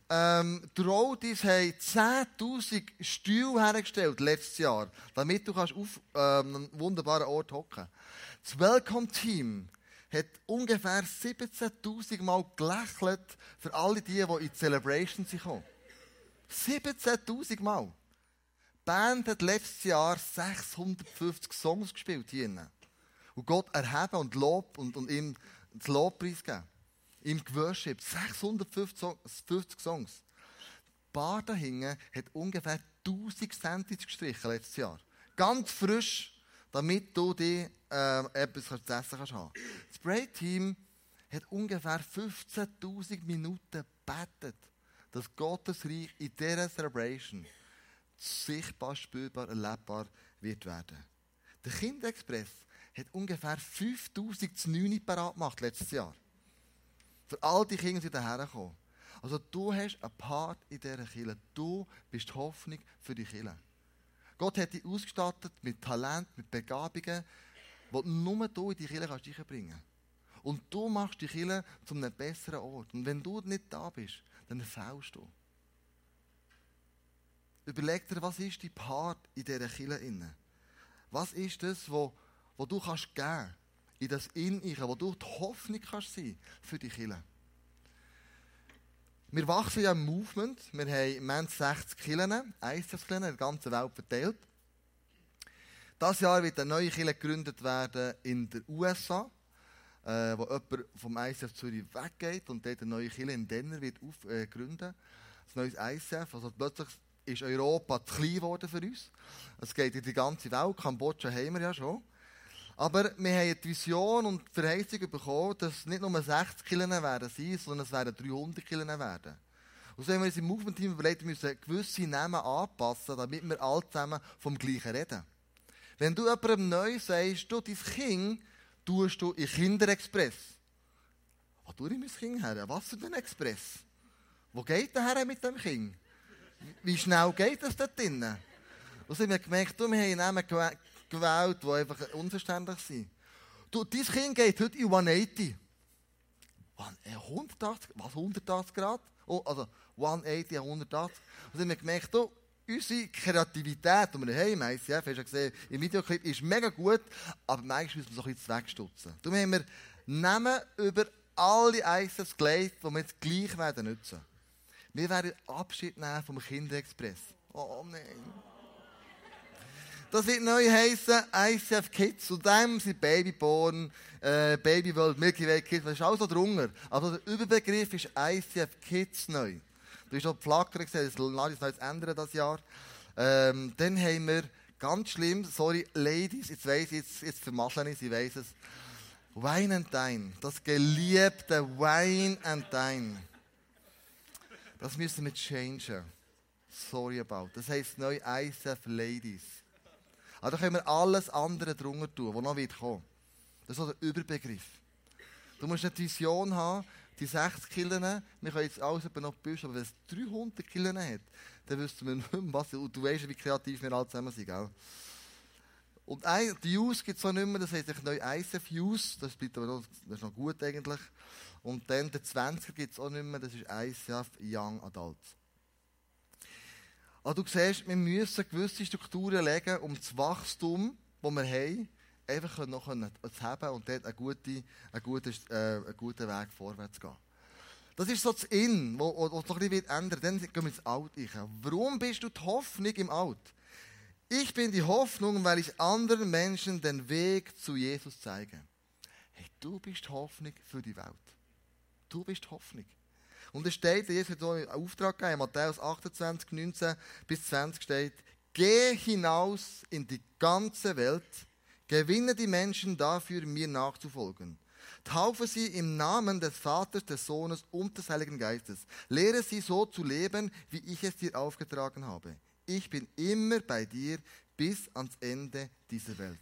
Ähm, die Roadies haben 10.000 Stühle hergestellt letztes Jahr, damit du kannst auf ähm, einem wunderbaren Ort hocken. Das Welcome-Team hat ungefähr 17.000 Mal gelächelt für alle die, die in die Celebration sind 17.000 Mal. Die Band hat letztes Jahr 650 Songs gespielt hier. Und Gott erheben und Lob und, und ihm das Lobpreis geben. Ihm geworshippt. 650 Songs. Die Bar dahinten hat ungefähr 1000 Sandwich gestrichen letztes Jahr. Ganz frisch, damit du dir äh, etwas zu essen kannst haben. Das Spray-Team hat ungefähr 15.000 Minuten gebetet dass Gottes Reich in dieser Celebration sichtbar, spürbar, erlebbar wird werden. Der Kinderexpress hat ungefähr 5000 zu 9 parat gemacht letztes Jahr. Für all die Kinder, die hierher kommen. Also du hast einen Part in dieser Kirche. Du bist die Hoffnung für die Kirche. Gott hat dich ausgestattet mit Talent, mit Begabungen, die nur du in die Kirche kannst. Und du machst die Kirche zu einem besseren Ort. Und wenn du nicht da bist, dann fällst du. Überleg dir, was ist die Part in dieser Kille Was ist das, wo, wo du kannst geben in das In, wo du die Hoffnung kannst sein für die Kille. Wir wachsen ja im Movement. Wir haben Moment 60 Killen, ICF-Killen in der ganzen Welt verteilt. Dieses Jahr wird eine neue Kille gegründet werden in den USA äh, wo jemand vom ICF Zürich weggeht und dort eine neue Kirche in Denner wird auf, äh. Ein neues ICF. Also plötzlich ist Europa zu klein geworden für uns. Es geht in die ganze Welt. Kambodscha haben wir ja schon. Aber wir haben die Vision und die Verheißung bekommen, dass es nicht nur 60 Killen werden sein, sondern es werden 300 Killen werden. Und so haben wir uns im Movement-Team überlegt, wir müssen gewisse Namen anpassen, damit wir alle zusammen vom Gleichen reden. Wenn du jemandem neu sagst, du, dein Kind tust du in Kinderexpress. Was tue ich mein Kind her? Was für ein Express? Wo geht der her mit dem Kind? Wie schnell geht das dort drinnen? Und so haben gemerkt, du, wir haben Namen gewählt, die einfach unverständlich sind. Du, dein Kind geht heute in 180. 180, was 180 Grad? Oh, also 180, 180. Und dann haben gemerkt, du, unsere Kreativität, die wir haben im ICF, hast du gesehen, im Videoclip, ist mega gut, aber manchmal müssen wir so ein bisschen wegstutzen. Darum haben wir Namen über alle ICFs gelegt, die wir jetzt gleich werden nutzen. Wir werden Abschied nehmen vom Kinderexpress. Oh nein. Das wird neu heißen ICF Kids. Und dem sind Babyborn, äh, Baby World, Milky Way Kids. Das ist alles so drunter. Also der Überbegriff ist ICF Kids neu. Du hast auch die Flagge gesehen, das noch jetzt ändern das Jahr. Ähm, dann haben wir, ganz schlimm, sorry, Ladies, jetzt weiss ich, jetzt, jetzt vermasseln ich, ich weiss es. Wine and Dine, das geliebte Wine and Dine. Das müssen wir changen. Sorry about. Das heisst neu ICF Ladies. Aber da können wir alles andere drunter tun, was noch wird kommen. Das ist so der Überbegriff. Du musst eine Vision haben, die 60 Killen, wir können jetzt alles noch büschen, aber wenn es 300 Killen hat, dann wüssten wir nicht mehr, was. Und du weißt, wie kreativ wir alle zusammen sind, gell? Und die Use gibt es auch nicht mehr, das heißt neu ICF Use, das, bleibt aber noch, das ist noch gut eigentlich. Und dann der 20er gibt es auch nicht mehr, das ist ICF Young Adults. Also du siehst, wir müssen gewisse Strukturen legen, um das Wachstum, das wir haben, einfach noch zu haben und dort einen guten, einen guten, äh, einen guten Weg vorwärts gehen. Das ist so das In, wo, wo, wo noch ein bisschen ändern Dann gehen wir ins Alt. Warum bist du die Hoffnung im Alt? Ich bin die Hoffnung, weil ich anderen Menschen den Weg zu Jesus zeige. Hey, du bist Hoffnung für die Welt. Du bist Hoffnung. Und es steht, Jesus hat so einen Auftrag gegeben, Matthäus 28, 19 bis 20 steht, geh hinaus in die ganze Welt, gewinne die Menschen dafür, mir nachzufolgen. Taufe sie im Namen des Vaters, des Sohnes und des Heiligen Geistes. Lehre sie so zu leben, wie ich es dir aufgetragen habe. Ich bin immer bei dir bis ans Ende dieser Welt.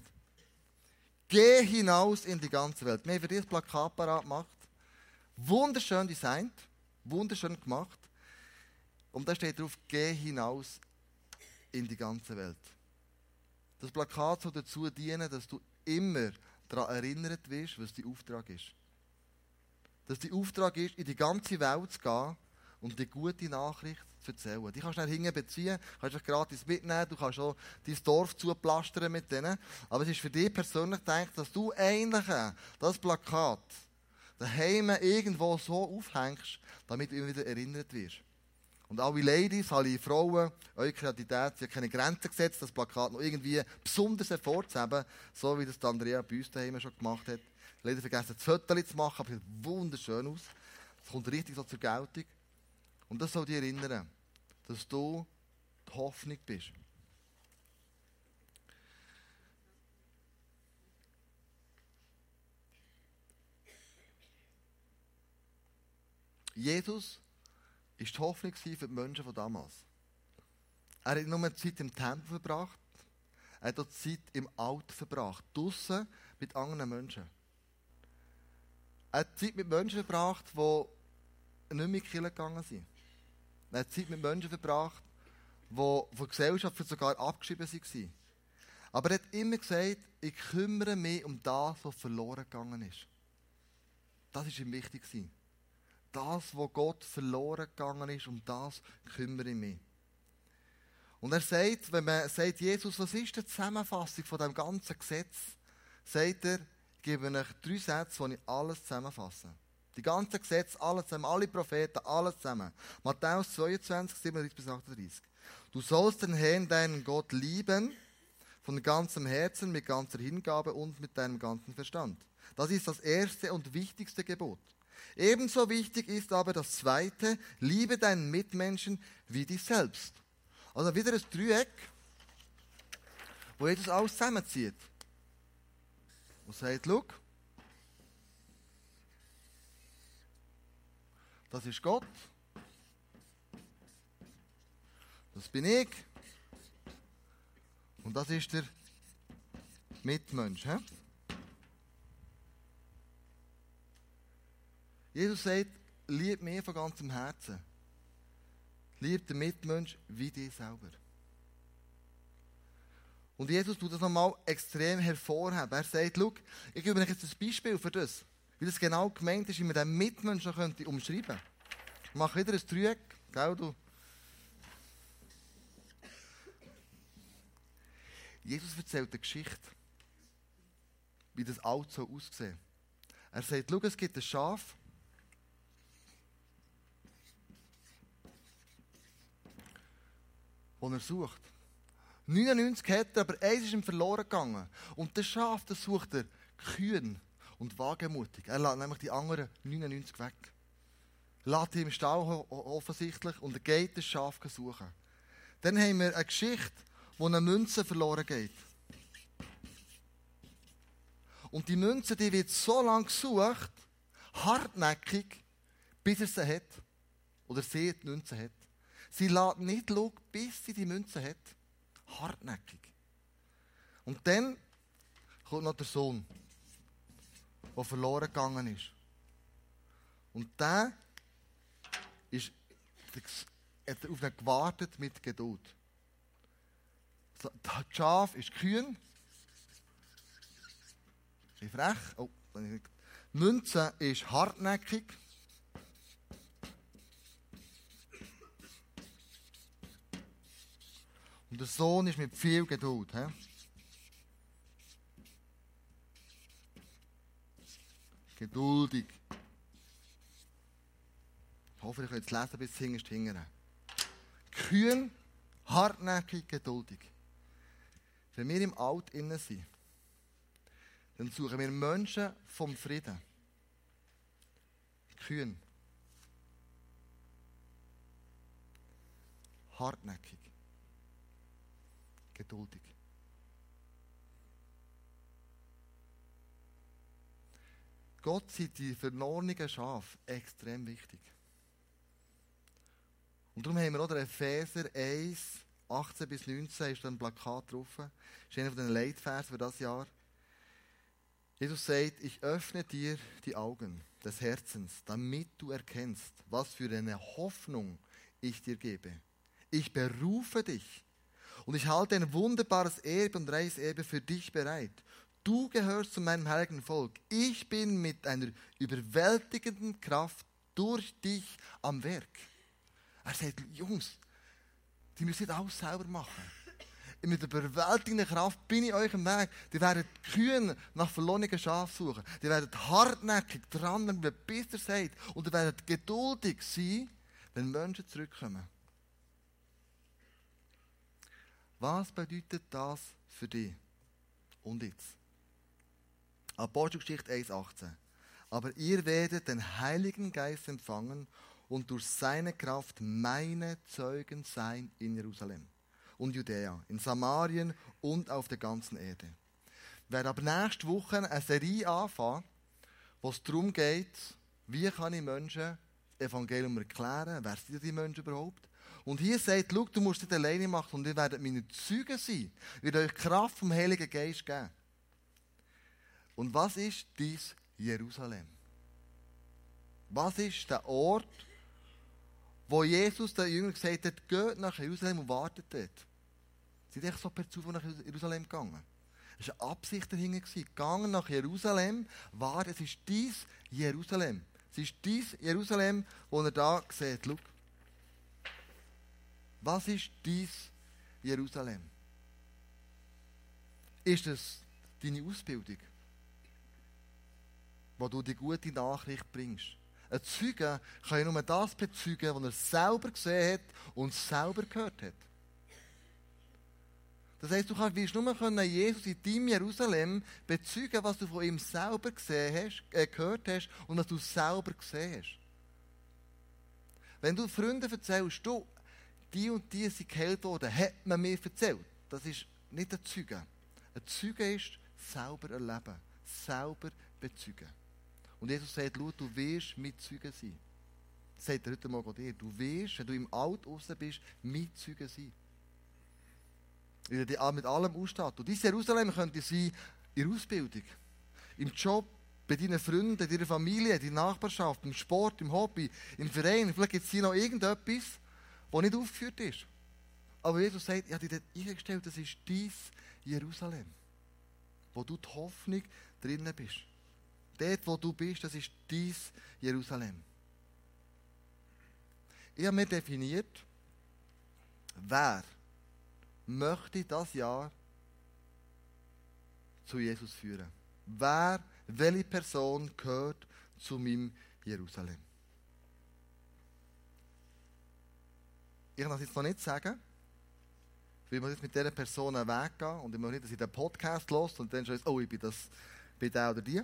Geh hinaus in die ganze Welt. Wir haben für dieses Plakat parat gemacht. Wunderschön designt wunderschön gemacht. Und da steht drauf, geh hinaus in die ganze Welt. Das Plakat soll dazu dienen, dass du immer daran erinnert wirst, was dein Auftrag ist. Dass dein Auftrag ist, in die ganze Welt zu gehen und die gute Nachricht zu erzählen. Die kannst du hinten beziehen, kannst du gratis mitnehmen, du kannst auch dein Dorf zuplastern mit denen. Aber es ist für dich persönlich gedacht, dass du eigentlich das Plakat daheim irgendwo so aufhängst, damit du immer wieder erinnert wirst. Und alle Ladies, alle Frauen, eure Kreativität, sie hat keine Grenzen gesetzt, das Plakat noch irgendwie besonders hervorzuheben, so wie das Andrea bei uns daheim schon gemacht hat. Leider vergessen, das Foto zu machen, aber sieht wunderschön aus. Es kommt richtig so zur Geltung. Und das soll dich erinnern, dass du die Hoffnung bist. Jesus war die Hoffnung für die Menschen von damals. Er hat nur Zeit im Tempel verbracht, er hat auch Zeit im Alt verbracht, draußen mit anderen Menschen. Er hat Zeit mit Menschen verbracht, die nicht mehr in die gegangen sind. Er hat Zeit mit Menschen verbracht, die von der Gesellschaft sogar abgeschrieben waren. Aber er hat immer gesagt, ich kümmere mich um das, was verloren gegangen ist. Das war ihm wichtig das, wo Gott verloren gegangen ist, um das kümmere ich mich. Und er sagt, wenn man sagt, Jesus, was ist die Zusammenfassung von dem ganzen Gesetz? Sagt er, ich gebe euch drei Sätze, wo ich alles zusammenfasse. Die ganzen Gesetze, alles zusammen, alle Propheten, alles zusammen. Matthäus 22, 37 bis 38. Du sollst den Herrn, deinen Gott, lieben, von ganzem Herzen, mit ganzer Hingabe und mit deinem ganzen Verstand. Das ist das erste und wichtigste Gebot. Ebenso wichtig ist aber das zweite, liebe deinen Mitmenschen wie dich selbst. Also wieder ein Dreieck, wo Jesus alles zusammenzieht. Und sagt, schau, das ist Gott. Das bin ich. Und das ist der Mitmensch. He? Jesus sagt, lieb mich von ganzem Herzen. Lieb den Mitmensch wie dich selber. Und Jesus tut das nochmal extrem hervorheben. Er sagt, schau, ich gebe euch jetzt ein Beispiel für das. Wie das genau gemeint ist, wie man den Mitmensch noch könnte umschreiben könnte. Ich mache wieder ein Dreieck, gell, du? Jesus erzählt eine Geschichte, wie das alles so aussieht. Er sagt, schau, es gibt ein Schaf, das er sucht. 99 hat er, aber eins ist ihm verloren gegangen. Und das Schaf, das sucht er kühn und wagemutig. Er lässt nämlich die anderen 99 weg. Lässt ihn im Stall offensichtlich und er geht das Schaf suchen. Dann haben wir eine Geschichte, wo eine Münze verloren geht. Und die Münze, die wird so lange gesucht, hartnäckig, bis er sie hat. Oder sie die Münze hat. Sie lässt nicht schauen, bis sie die Münze hat. Hartnäckig. Und dann kommt noch der Sohn, der verloren gegangen ist. Und der ist, hat auf ihn gewartet mit Geduld. Das Schaf ist kühn. Ist frech. Oh, Münze ist hartnäckig. Der Sohn ist mit viel Geduld. He? Geduldig. Ich hoffe, ihr könnt es lesen bis hinterst hingern. Kühn, hartnäckig, geduldig. Wenn wir im Alt innen sind, dann suchen wir Menschen vom Frieden. Kühn. Hartnäckig. Geduldig. Gott sind die verlorenen Schafe extrem wichtig. Und darum haben wir auch Epheser 1, 18 bis 19 ist ein Plakat drauf. Das ist einer von den Leitversen für das Jahr. Jesus sagt, ich öffne dir die Augen des Herzens, damit du erkennst, was für eine Hoffnung ich dir gebe. Ich berufe dich und ich halte ein wunderbares Erbe und reiches Erbe für dich bereit. Du gehörst zu meinem heiligen Volk. Ich bin mit einer überwältigenden Kraft durch dich am Werk. Er sagt, Jungs, die müssen nicht alles selber machen. Mit der überwältigenden Kraft bin ich euch im Weg. Die werden kühn nach verlorenen Schafen suchen. Die werden hartnäckig dranbleiben, bis er sagt. Und die werden geduldig sein, wenn Menschen zurückkommen. Was bedeutet das für dich? Und jetzt? Apostelgeschichte 1,18. Aber ihr werdet den Heiligen Geist empfangen und durch seine Kraft meine Zeugen sein in Jerusalem und Judäa, in Samarien und auf der ganzen Erde. Ich werde aber nächste Woche eine Serie anfangen, wo es darum geht, wie kann ich Menschen Evangelium erklären, wer sind die Menschen überhaupt? Und hier sagt, schau, du musst nicht alleine machen und ihr werdet meine Zeugen sein. Ich werde euch Kraft vom Heiligen Geist geben. Und was ist dies Jerusalem? Was ist der Ort, wo Jesus den Jüngern gesagt hat, geht nach Jerusalem und wartet dort. Sie sind echt so per Zufall nach Jerusalem gegangen. Es war eine Absicht dahinter. Gegangen nach Jerusalem, war, es ist dies Jerusalem. Es ist dies Jerusalem, wo er da sieht. Schau. Was ist dies Jerusalem? Ist es deine Ausbildung, wo du die gute Nachricht bringst? Ein Zeuge kann ja nur das bezeugen, was er selber gesehen hat und selber gehört hat. Das heisst, du kannst, nur können Jesus in deinem Jerusalem bezeugen, was du von ihm selber gesehen hast, äh, gehört hast und was du selber gesehen hast. Wenn du Freunden erzählst, du, die und die sind geheilt worden, hat man mir erzählt. Das ist nicht ein Zeuge. Ein Zeuge ist selber erleben, selber bezeugen. Und Jesus sagt, schau, du wirst mit Zeugen sein. Das sagt er heute Morgen dir. Du wirst, wenn du im Alt raus bist, mit Zeugen sein. Weil er mit allem ausstattet. Und dieses Jerusalem könnte sein in der Ausbildung, im Job, bei deinen Freunden, deiner Familie, in deiner Nachbarschaft, im Sport, im Hobby, im Verein. Vielleicht gibt es hier noch irgendetwas, das nicht aufgeführt ist. Aber Jesus sagt, ich habe dir dort eingestellt, das ist dies Jerusalem, wo du die Hoffnung drinnen bist. Dort, wo du bist, das ist dies Jerusalem. Ich habe mir definiert, wer möchte das Jahr zu Jesus führen. Wer, welche Person gehört zu meinem Jerusalem? Ich kann das jetzt noch nicht sagen, weil ich jetzt mit dieser Person weggehen und ich möchte nicht, dass ich den Podcast los und dann schon oh, ich bin das, bin der oder die.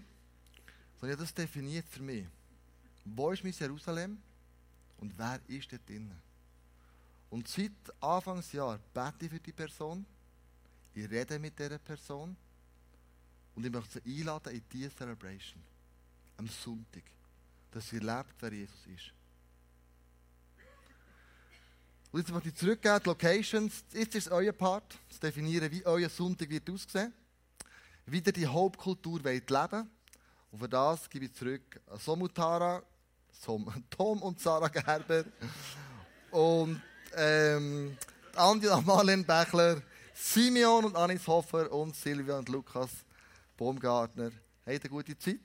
Sondern ich das definiert für mich. Wo ist mein Jerusalem und wer ist dort drinnen? Und seit Anfangsjahr bete ich für die Person, ich rede mit dieser Person und ich möchte sie einladen in diese Celebration. Am Sonntag. Dass sie lebt, wer Jesus ist. Und jetzt möchte ich zurückgehen, die Locations. Jetzt ist es euer Part, zu definieren, wie euer Sonntag wird aussehen. Wie ihr die Hauptkultur wollt leben Und für das gebe ich zurück an Somutara, Tom und Sarah Gerber und ähm, Andi und Marlene Bechler, Simeon und Anis Hofer und Silvia und Lukas Baumgartner. Habt eine gute Zeit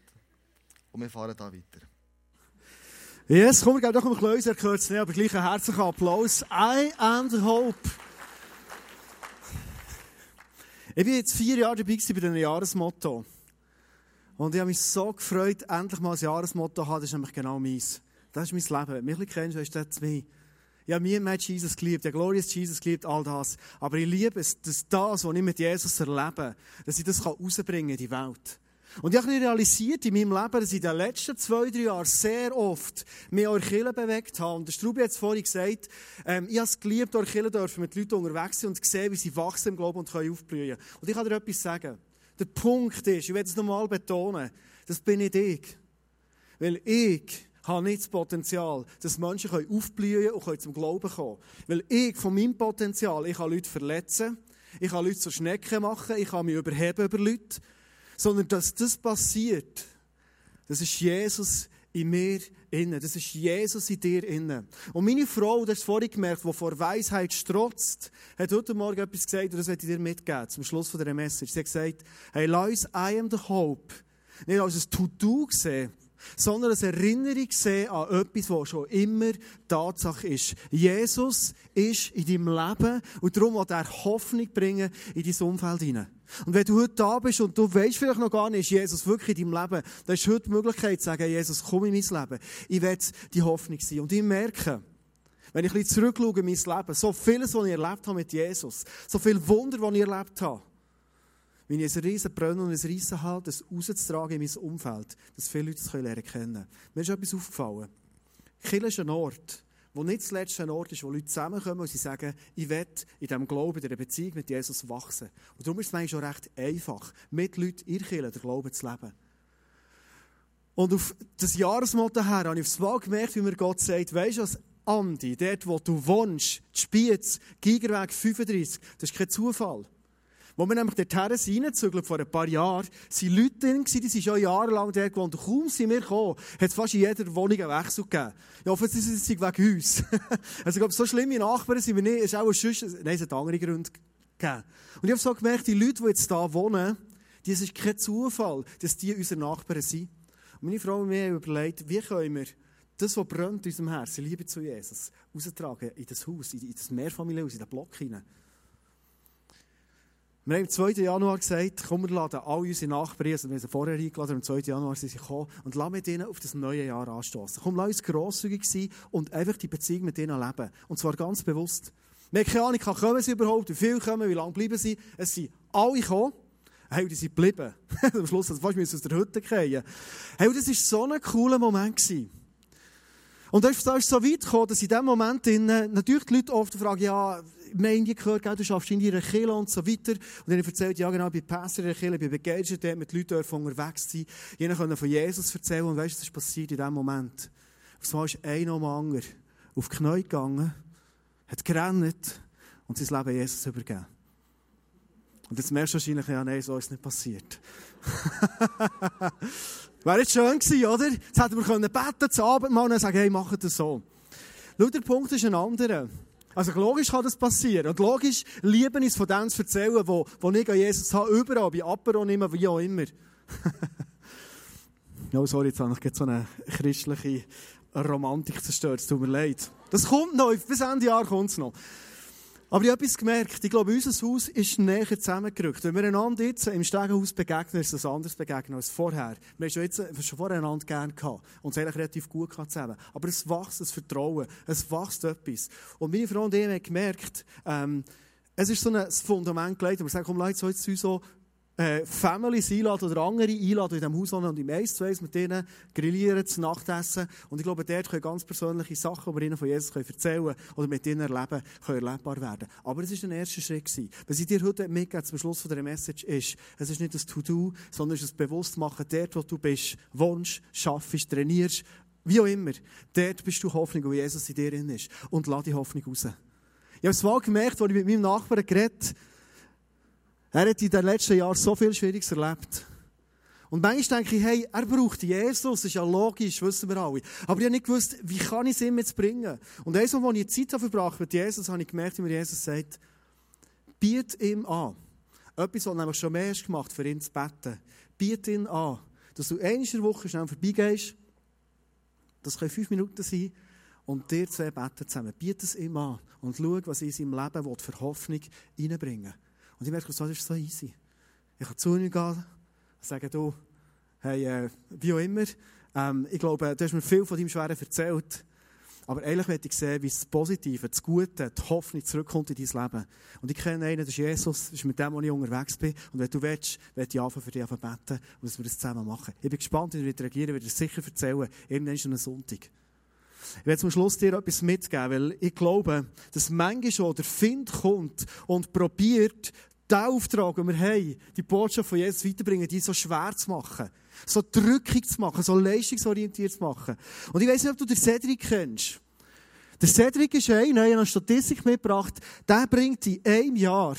und wir fahren da weiter. Yes, komm, wir doch ein bisschen, er gehört es nicht, aber gleich einen herzlichen Applaus. I the hope. Ich war jetzt vier Jahre dabei bei diesem Jahresmotto. Und ich habe mich so gefreut, endlich mal ein Jahresmotto zu haben. Das ist nämlich genau meins. Das ist mein Leben. Wenn du mich kennst, weißt du, das ist mich. Ich habe mir mit Jesus geliebt, ja, Glorious Jesus geliebt, all das. Aber ich liebe es, dass das, was ich mit Jesus erlebe, dass ich das rausbringen kann in die Welt. Und ich habe realisiert in meinem Leben, dass ich in den letzten zwei, drei Jahren sehr oft mich an Kirche bewegt habe. Und der Strubi hat es vorhin gesagt, ähm, ich habe es geliebt, an Kirche dürfen mit Leuten unterwegs sein und sehen, wie sie wachsen im Glauben und können aufblühen. Und ich kann dir etwas sagen. Der Punkt ist, ich werde es nochmal betonen, das bin nicht ich. Weil ich habe nicht das Potenzial, dass Menschen aufblühen und zum Glauben kommen Weil ich von meinem Potenzial, ich kann Leute verletzen, ich kann Leute zur Schnecke machen, ich kann mich überheben über Leute, sondern dass das passiert, das ist Jesus in mir innen. Das ist Jesus in dir innen. Und meine Frau, das hast vorhin gemerkt, die vor Weisheit strotzt, hat heute Morgen etwas gesagt, und das möchte ich dir mitgeben, zum Schluss von dieser Message. Sie hat gesagt, hey, uns I am the hope nicht als ein To-Do sehen, sondern als Erinnerung sehen an etwas, was schon immer Tatsache ist. Jesus ist in deinem Leben und darum will er Hoffnung bringen in dein Umfeld hinein. Und wenn du heute da bist und du weißt vielleicht noch gar nicht, ist Jesus wirklich in deinem Leben, dann ist heute die Möglichkeit zu sagen, Jesus, komm in mein Leben. Ich will die Hoffnung sein. Und ich merke, wenn ich ein bisschen zurückschaue in mein Leben, so vieles, was ich erlebt habe mit Jesus, so viele Wunder, die ich erlebt habe, wenn ich ein riesen Brunnen und ein riesen Halt, das rauszutragen in mein Umfeld, dass viele Leute es lernen können. Mir ist etwas aufgefallen. Kiel ist ein Ort, wo nicht das letzte Ort ist, wo Leute zusammenkommen und sie sagen, ich will in diesem Glauben, in dieser Beziehung mit Jesus wachsen. Und darum ist es eigentlich schon recht einfach, mit Leuten in Kirche den Glauben zu leben. Und auf das Jahresmotto her habe ich aufs Mal gemerkt, wie mir Gott sagt, weisst du Andi, dort wo du wohnst, die Spiez, Gigerweg 35, das ist kein Zufall. Wo wir nämlich dorthin sind, vor ein paar Jahren, waren Leute drin, die sind schon jahrelang dort gewohnt. Und kaum sind wir gekommen, hat es fast in jeder Wohnung einen Wechsel gegeben. Ich hoffe, sie sind wegen uns. also, ich glaube, so schlimme Nachbarn sind wir nicht. Es ist auch ein Schuss, nein, es hat andere Gründe gegeben. Und ich habe so gemerkt, die Leute, die jetzt hier wohnen, es ist kein Zufall, dass die unsere Nachbarn sind. Und meine Frau und mir haben überlegt, wie können wir das, was brennt in unserem Herzen, Liebe zu Jesus, austragen in das Haus, in das Mehrfamilienhaus, in den Block hinein. Wir haben am 2. Januar gesagt, komm, wir laden alle unsere Nachbarn, also wir haben sie vorher eingeladen, am 2. Januar sind sie gekommen, und lassen mit ihnen auf das neue Jahr anstoßen. Komm, lass uns grosszügig sein und einfach die Beziehung mit ihnen leben. Und zwar ganz bewusst. Wir haben keine Ahnung, kommen sie überhaupt, wie viele kommen, wie lange bleiben sie. Es sind alle gekommen. Hey, die sind geblieben. Am Schluss, also fast aus der Hütte gehen. Hey, das war so ein cooler Moment. Gewesen. Und da ist so weit gekommen, dass in dem Moment in, natürlich die Leute oft fragen, ja, wir haben gehört, du schaffst in ihrer Kirche und so weiter. Und dann erzählt, ja genau, bei Pastor in der Kirche, bei begeistert, dort mit Leuten unterwegs sein, jenen können von Jesus erzählen und weißt was ist passiert in dem Moment? Auf einmal ist ein um anderen auf die Knie gegangen, hat gerannt und sein Leben Jesus übergeben. Und jetzt merkst du wahrscheinlich, ja, nein, so ist es nicht passiert. Wäre jetzt schön gewesen, oder? Jetzt hätten wir können beten, zu Abendmahl und sagen, hey, mach das so. Schau, der Punkt ist ein anderer. Also logisch kann das passieren. Und logisch lieben es von dem zu erzählen, wo, wo ich an Jesus habe, überall, bei Apero immer, wie auch immer. oh, sorry, jetzt habe ich so eine christliche Romantik zerstört, es tut mir leid. Das kommt noch, bis Ende Jahr kommt es noch. Aber ich habe etwas gemerkt. Ich glaube, unser Haus ist näher zusammengerückt. Wenn wir einander jetzt im Stegenhaus begegnen, ist es anders begegnen als vorher. Wir haben schon, jetzt, schon vorher einander gerne gehabt. Und es eigentlich relativ gut zusammen. Aber es wächst das Vertrauen. Es wächst etwas. Und meine Frau und ich haben gemerkt, ähm, es ist so ein Fundament gelegt. Wir sagen, komm, Leute, so jetzt so äh, Families einladen oder andere einladen in diesem Haus und im Eis zu Eis mit ihnen grillieren, zu Nachtessen. Und ich glaube, dort können ganz persönliche Sachen, die wir ihnen von Jesus erzählen können oder mit ihnen erleben, können erlebbar werden. Aber es war ein erster Schritt. Gewesen. Was ich dir heute mitgebe zum Schluss dieser Message ist, es ist nicht das To-Do, sondern es ist das Bewusstmachen, dort, wo du bist, wohnst, schaffst, trainierst, wie auch immer. Dort bist du Hoffnung, wo Jesus in dir ist. Und lass die Hoffnung raus. Ich habe es mal gemerkt, als ich mit meinem Nachbarn geredet habe, er hat in den letzten Jahren so viel Schwieriges erlebt. Und manchmal denke ich, hey, er braucht Jesus, das ist ja logisch, wissen wir alle. Aber ich habe nicht gewusst, wie kann ich es ihm jetzt bringen? Und eines, wo ich Zeit verbracht mit Jesus, habe ich gemerkt, wie mir Jesus sagt, biet ihm an. Etwas, was nämlich schon mehr gemacht für ihn zu beten. Biet ihn an, dass du einmal in der Woche schnell vorbeigehst. Das können fünf Minuten sein. Und dir zwei beten zusammen. Biet es ihm an und schau, was in seinem Leben für Hoffnung reinbringen will. Und ich merke, das ist so easy. Ich kann zu ihnen gehen und sagen, du, hey, äh, wie auch immer, ähm, ich glaube, du hast mir viel von deinem Schweren erzählt. Aber eigentlich möchte ich sehen, wie das Positive, das Gute, die Hoffnung zurückkommt in dein Leben. Und ich kenne einen, das ist Jesus, das ist mit dem, wo ich unterwegs bin. Und wenn du willst, werde ich anfangen für dich beten und dass wir das zusammen machen. Ich bin gespannt, wie du reagieren wird, sicher erzählen. Irgendwann ist es ein Sonntag. Ich werde zum Schluss dir etwas mitgeben, weil ich glaube, dass manchmal schon der Find kommt und probiert, den Auftrag, den wir haben, die Botschaft von Jesus weiterbringen, die so schwer zu machen, so drückig zu machen, so leistungsorientiert zu machen. Und ich weiß nicht, ob du den Cedric kennst. Der Cedric ist einer, ich habe eine Statistik mitgebracht, der bringt in einem Jahr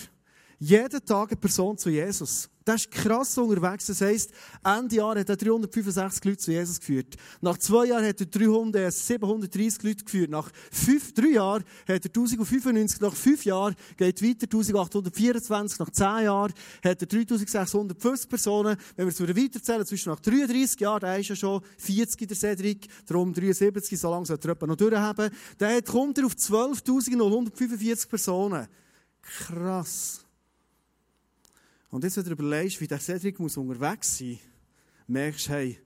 jeden Tag eine Person zu Jesus. Das ist krass unterwegs. Das heisst, Ende Jahr hat er 365 Leute zu Jesus geführt. Nach zwei Jahren hat er 300, 730 Leute geführt. Nach fünf, drei Jahren hat er 1095. Nach fünf Jahren geht weiter 1824. Nach zehn Jahren hat er 3650 Personen. Wenn wir es weiterzählen, zwischen nach 33 Jahren, der ist ja schon 40 der Cedric, darum 73, so lange sollte er noch durchhaben. Dann kommt er auf 12.145 Personen. Krass. Und jetzt, wenn du überlegst, wie der Cedric muss unterwegs sein muss, merkst du, hey,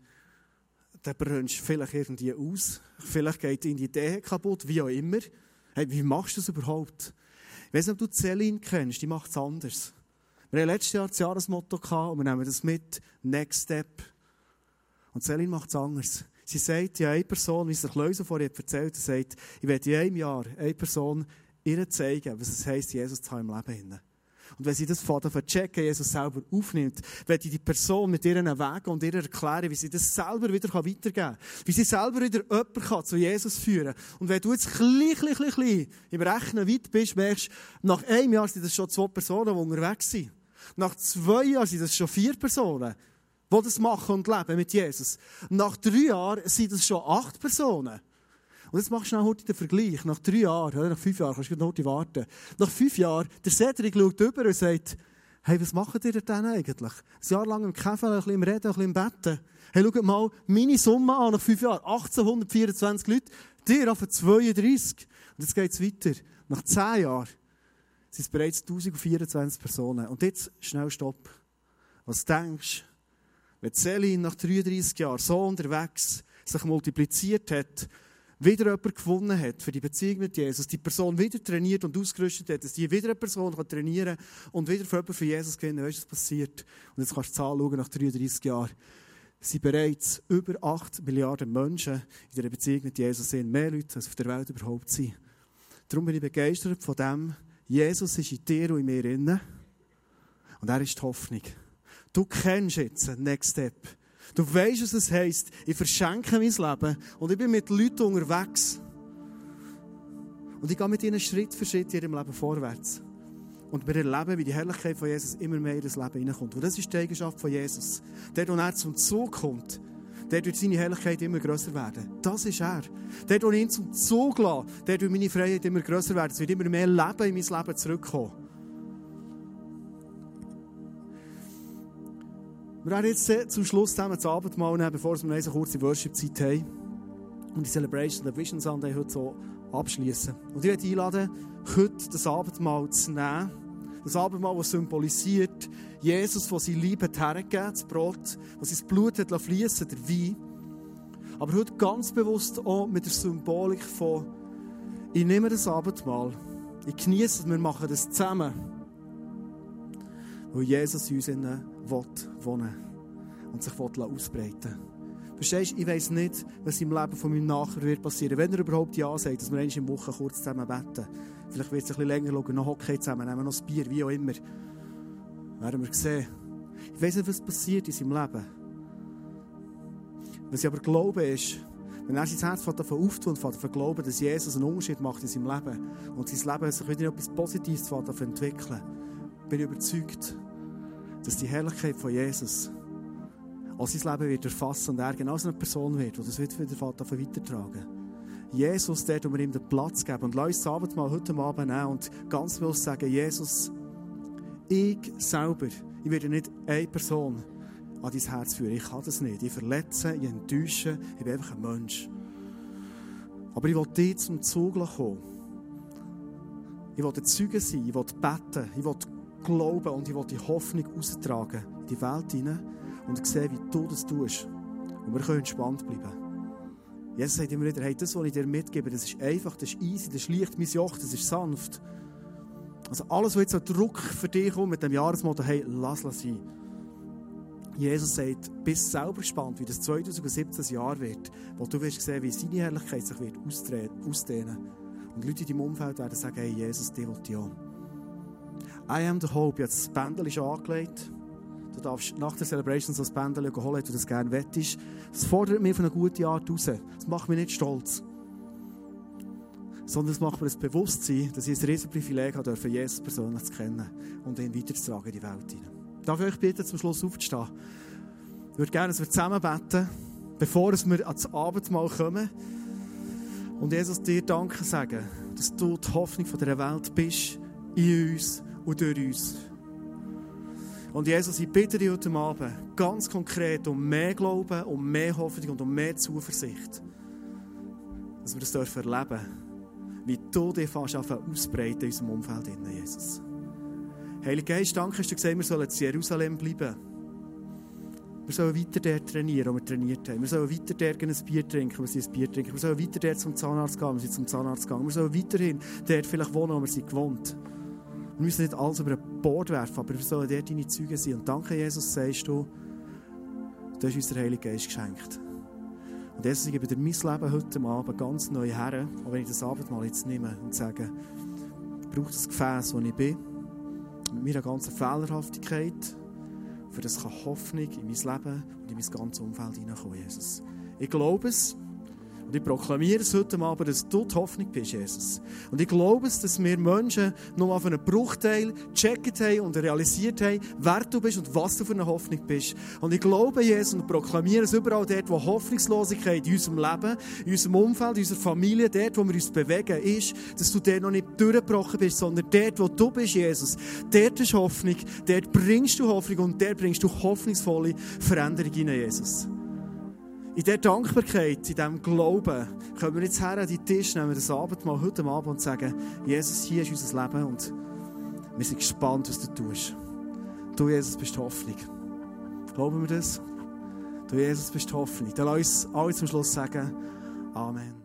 der brennst vielleicht irgendwie aus. Vielleicht geht ihm die Idee kaputt, wie auch immer. Hey, wie machst du das überhaupt? Ich weiß nicht, ob du Celine kennst, die macht es anders. Wir hatten letztes Jahr das Jahresmotto und wir nehmen das mit, Next Step. Und Celine macht es anders. Sie sagt, ja, eine Person, wie es der Klöser vorher erzählt hat, sagt, ich werde in einem Jahr eine Person ihr zeigen, was es heisst, Jesus zu haben im Leben. Und wenn sie das von checken, Jesus selber aufnimmt, wenn die Person mit ihren Wegen und ihrer erklären, wie sie das selber wieder weitergeben kann. Wie sie selber wieder jemanden zu Jesus führen kann. Und wenn du jetzt klein, klein, klein, klein im Rechnen weit bist, merkst nach einem Jahr sind das schon zwei Personen, die unterwegs sind. Nach zwei Jahren sind das schon vier Personen, die das machen und leben mit Jesus. Nach drei Jahren sind das schon acht Personen. Und jetzt machst du heute den Vergleich. Nach drei Jahren, oder nach fünf Jahren, kannst du noch heute warten. Nach fünf Jahren, der Cedric schaut über und sagt, hey, was macht ihr denn eigentlich? Ein Jahr lang im Kaffee, ein bisschen im Reden, ein bisschen im Betten. Hey, schaut mal meine Summe an nach fünf Jahren. 1824 Leute, dir auf 32. Und jetzt geht es weiter. Nach zehn Jahren sind es bereits 1024 Personen. Und jetzt schnell Stopp. Was denkst du, wenn Celine nach 33 Jahren so unterwegs sich multipliziert hat wieder jemand gewonnen hat für die Beziehung mit Jesus, die Person wieder trainiert und ausgerüstet hat, dass die wieder eine Person kann trainieren und wieder für jemanden für Jesus gewinnen, weißt du, was passiert? Und jetzt kannst du die Zahl schauen nach 33 Jahren. sind bereits über 8 Milliarden Menschen in der Beziehung mit Jesus sind. Mehr Leute, als auf der Welt überhaupt sind. Darum bin ich begeistert von dem, Jesus ist in dir und in mir inne. Und er ist die Hoffnung. Du kennst jetzt den Next Step. Du weißt, was es heisst. Ich verschenke mein Leben und ich bin mit Leuten unterwegs. Und ich gehe mit ihnen Schritt für Schritt in ihrem Leben vorwärts. Und wir erleben, wie die Herrlichkeit von Jesus immer mehr in das Leben hineinkommt. Und das ist die Eigenschaft von Jesus. Der, wo er zum Zug kommt, der wird seine Herrlichkeit immer grösser werden. Das ist er. Der, der ihn zum Zug lässt, der wird meine Freiheit immer grösser werden. Es wird immer mehr Leben in mein Leben zurückkommen. Wir werden jetzt zum Schluss zusammen das Abendmahl nehmen, bevor wir eine kurze Worship-Zeit haben. Und die Celebration of Vision Sunday heute so abschließen. Und ich werde einladen, heute das Abendmahl zu nehmen. Das Abendmahl, das symbolisiert, Jesus, der sein Liebe hergegeben das Brot, das sein Blut hat fließen, der Wein. Aber heute ganz bewusst auch mit der Symbolik von, ich nehme das Abendmahl, ich genieße es, wir machen das zusammen. Weil Jesus in uns innen wohnen und sich ausbreiten will. Verstehst du, ich weiss nicht, was im Leben von meinem Nachbar wird passieren. Wenn er überhaupt Ja sagt, dass wir in Woche kurz zusammen beten. Vielleicht wird es ein bisschen länger schauen, noch Hockey zusammen, nehmen noch ein Bier, wie auch immer. Werden wir sehen. Ich weiss nicht, was passiert in seinem Leben. Was ich aber glaube ist, wenn er sein Herz davon auftut und davon glauben, dass Jesus einen Unterschied macht in seinem Leben und sein Leben sich wieder etwas Positives davon entwickeln, bin ich überzeugt, dass die Herrlichkeit von Jesus auch sein Leben wird erfassen und er genau so eine Person wird, die das wieder davon weitertragen Jesus, der, wo wir ihm den Platz geben. Und lass uns das Abendmahl heute Abend nehmen und ganz bewusst sagen, Jesus, ich selber, ich werde nicht eine Person an dein Herz führen. Ich kann das nicht. Ich verletze, ich enttäusche, ich bin einfach ein Mensch. Aber ich will dir zum Zug kommen. Ich will Zeuge sein, ich will beten, ich will glauben und ich will die Hoffnung austragen in die Welt hinein und sehen, wie du das tust. Und wir können entspannt bleiben. Jesus sagt immer wieder, hey, das, was ich dir mitgebe, das ist einfach, das ist easy, das ist leicht mein Joch, das ist sanft. Also alles, was jetzt so Druck für dich kommt mit dem Jahresmotto, hey, lass es sein. Jesus sagt, bist selber gespannt, wie das 2017 Jahr wird, wo du wirst sehen, wie seine Herrlichkeit sich wird ausdehnen. Und Leute in deinem Umfeld werden sagen, hey, Jesus, die will ja. I am the hope. Jetzt das Bändel ist angelegt. Du darfst nach der Celebration so ein Bändel holen, wenn du das gerne wettest. Das fordert mich von einer guten Art raus. Das macht mich nicht stolz. Sondern es macht mir das Bewusstsein, dass ich ein riesen Privileg habe, Jesus persönlich zu kennen und ihn weiterzutragen in die Welt hinein. Darf ich euch bitten, zum Schluss aufzustehen? Ich würde gerne, dass wir zusammen beten, bevor wir ans Abendmahl kommen. Und Jesus dir Danke sagen, dass du die Hoffnung dieser Welt bist, in uns und durch uns. Und Jesus, ich bitte dich heute Abend ganz konkret um mehr Glauben, um mehr Hoffnung und um mehr Zuversicht. Dass wir das dürfen erleben wie du dich fast ausbreiten in unserem Umfeld, Jesus. Heiliger Geist, danke, dass du gesagt wir sollen in Jerusalem bleiben. Wir sollen weiter dort trainieren, wo wir trainiert haben. Wir sollen weiter dort ein Bier trinken, wo sie ein Bier trinken. Wir sollen weiter dort zum Zahnarzt gehen, wo sie zum Zahnarzt gehen. Wir sollen weiterhin dort vielleicht wohnen, wo wir sind gewohnt. Wir müssen nicht alles über ein Bord werfen, aber wir sollen dort deine Zeugen sein. Und danke, Jesus, sagst du, du hast uns den Heiligen Geist geschenkt. Und Jesus, ich gebe dir mein Leben heute Abend ganz neu her, auch wenn ich das Abendmahl jetzt nehme und sage, ich brauche das Gefäß, wo ich bin, mit meiner ganzen Fehlerhaftigkeit, für das kann Hoffnung in mein Leben und in mein ganzes Umfeld hineinkommen, Jesus. Ich glaube es, und ich proklamiere es heute Abend, dass du die Hoffnung bist, Jesus. Und ich glaube es, dass wir Menschen noch auf einen Bruchteil gecheckt haben und realisiert haben, wer du bist und was du für eine Hoffnung bist. Und ich glaube, Jesus, und proklamiere es überall dort, wo Hoffnungslosigkeit in unserem Leben, in unserem Umfeld, in unserer Familie, dort, wo wir uns bewegen, ist, dass du dort noch nicht durchgebrochen bist, sondern dort, wo du bist, Jesus. Dort ist Hoffnung, dort bringst du Hoffnung und dort bringst du hoffnungsvolle Veränderung hinein, Jesus. In dieser Dankbarkeit, in diesem Glauben, können wir jetzt her an die Tisch nehmen, das Abendmahl heute Abend und sagen, Jesus, hier ist unser Leben und wir sind gespannt, was du tust. Du, Jesus, bist Hoffnung. Glauben wir das? Du, Jesus, bist Hoffnung. Dann lass uns alle zum Schluss sagen, Amen.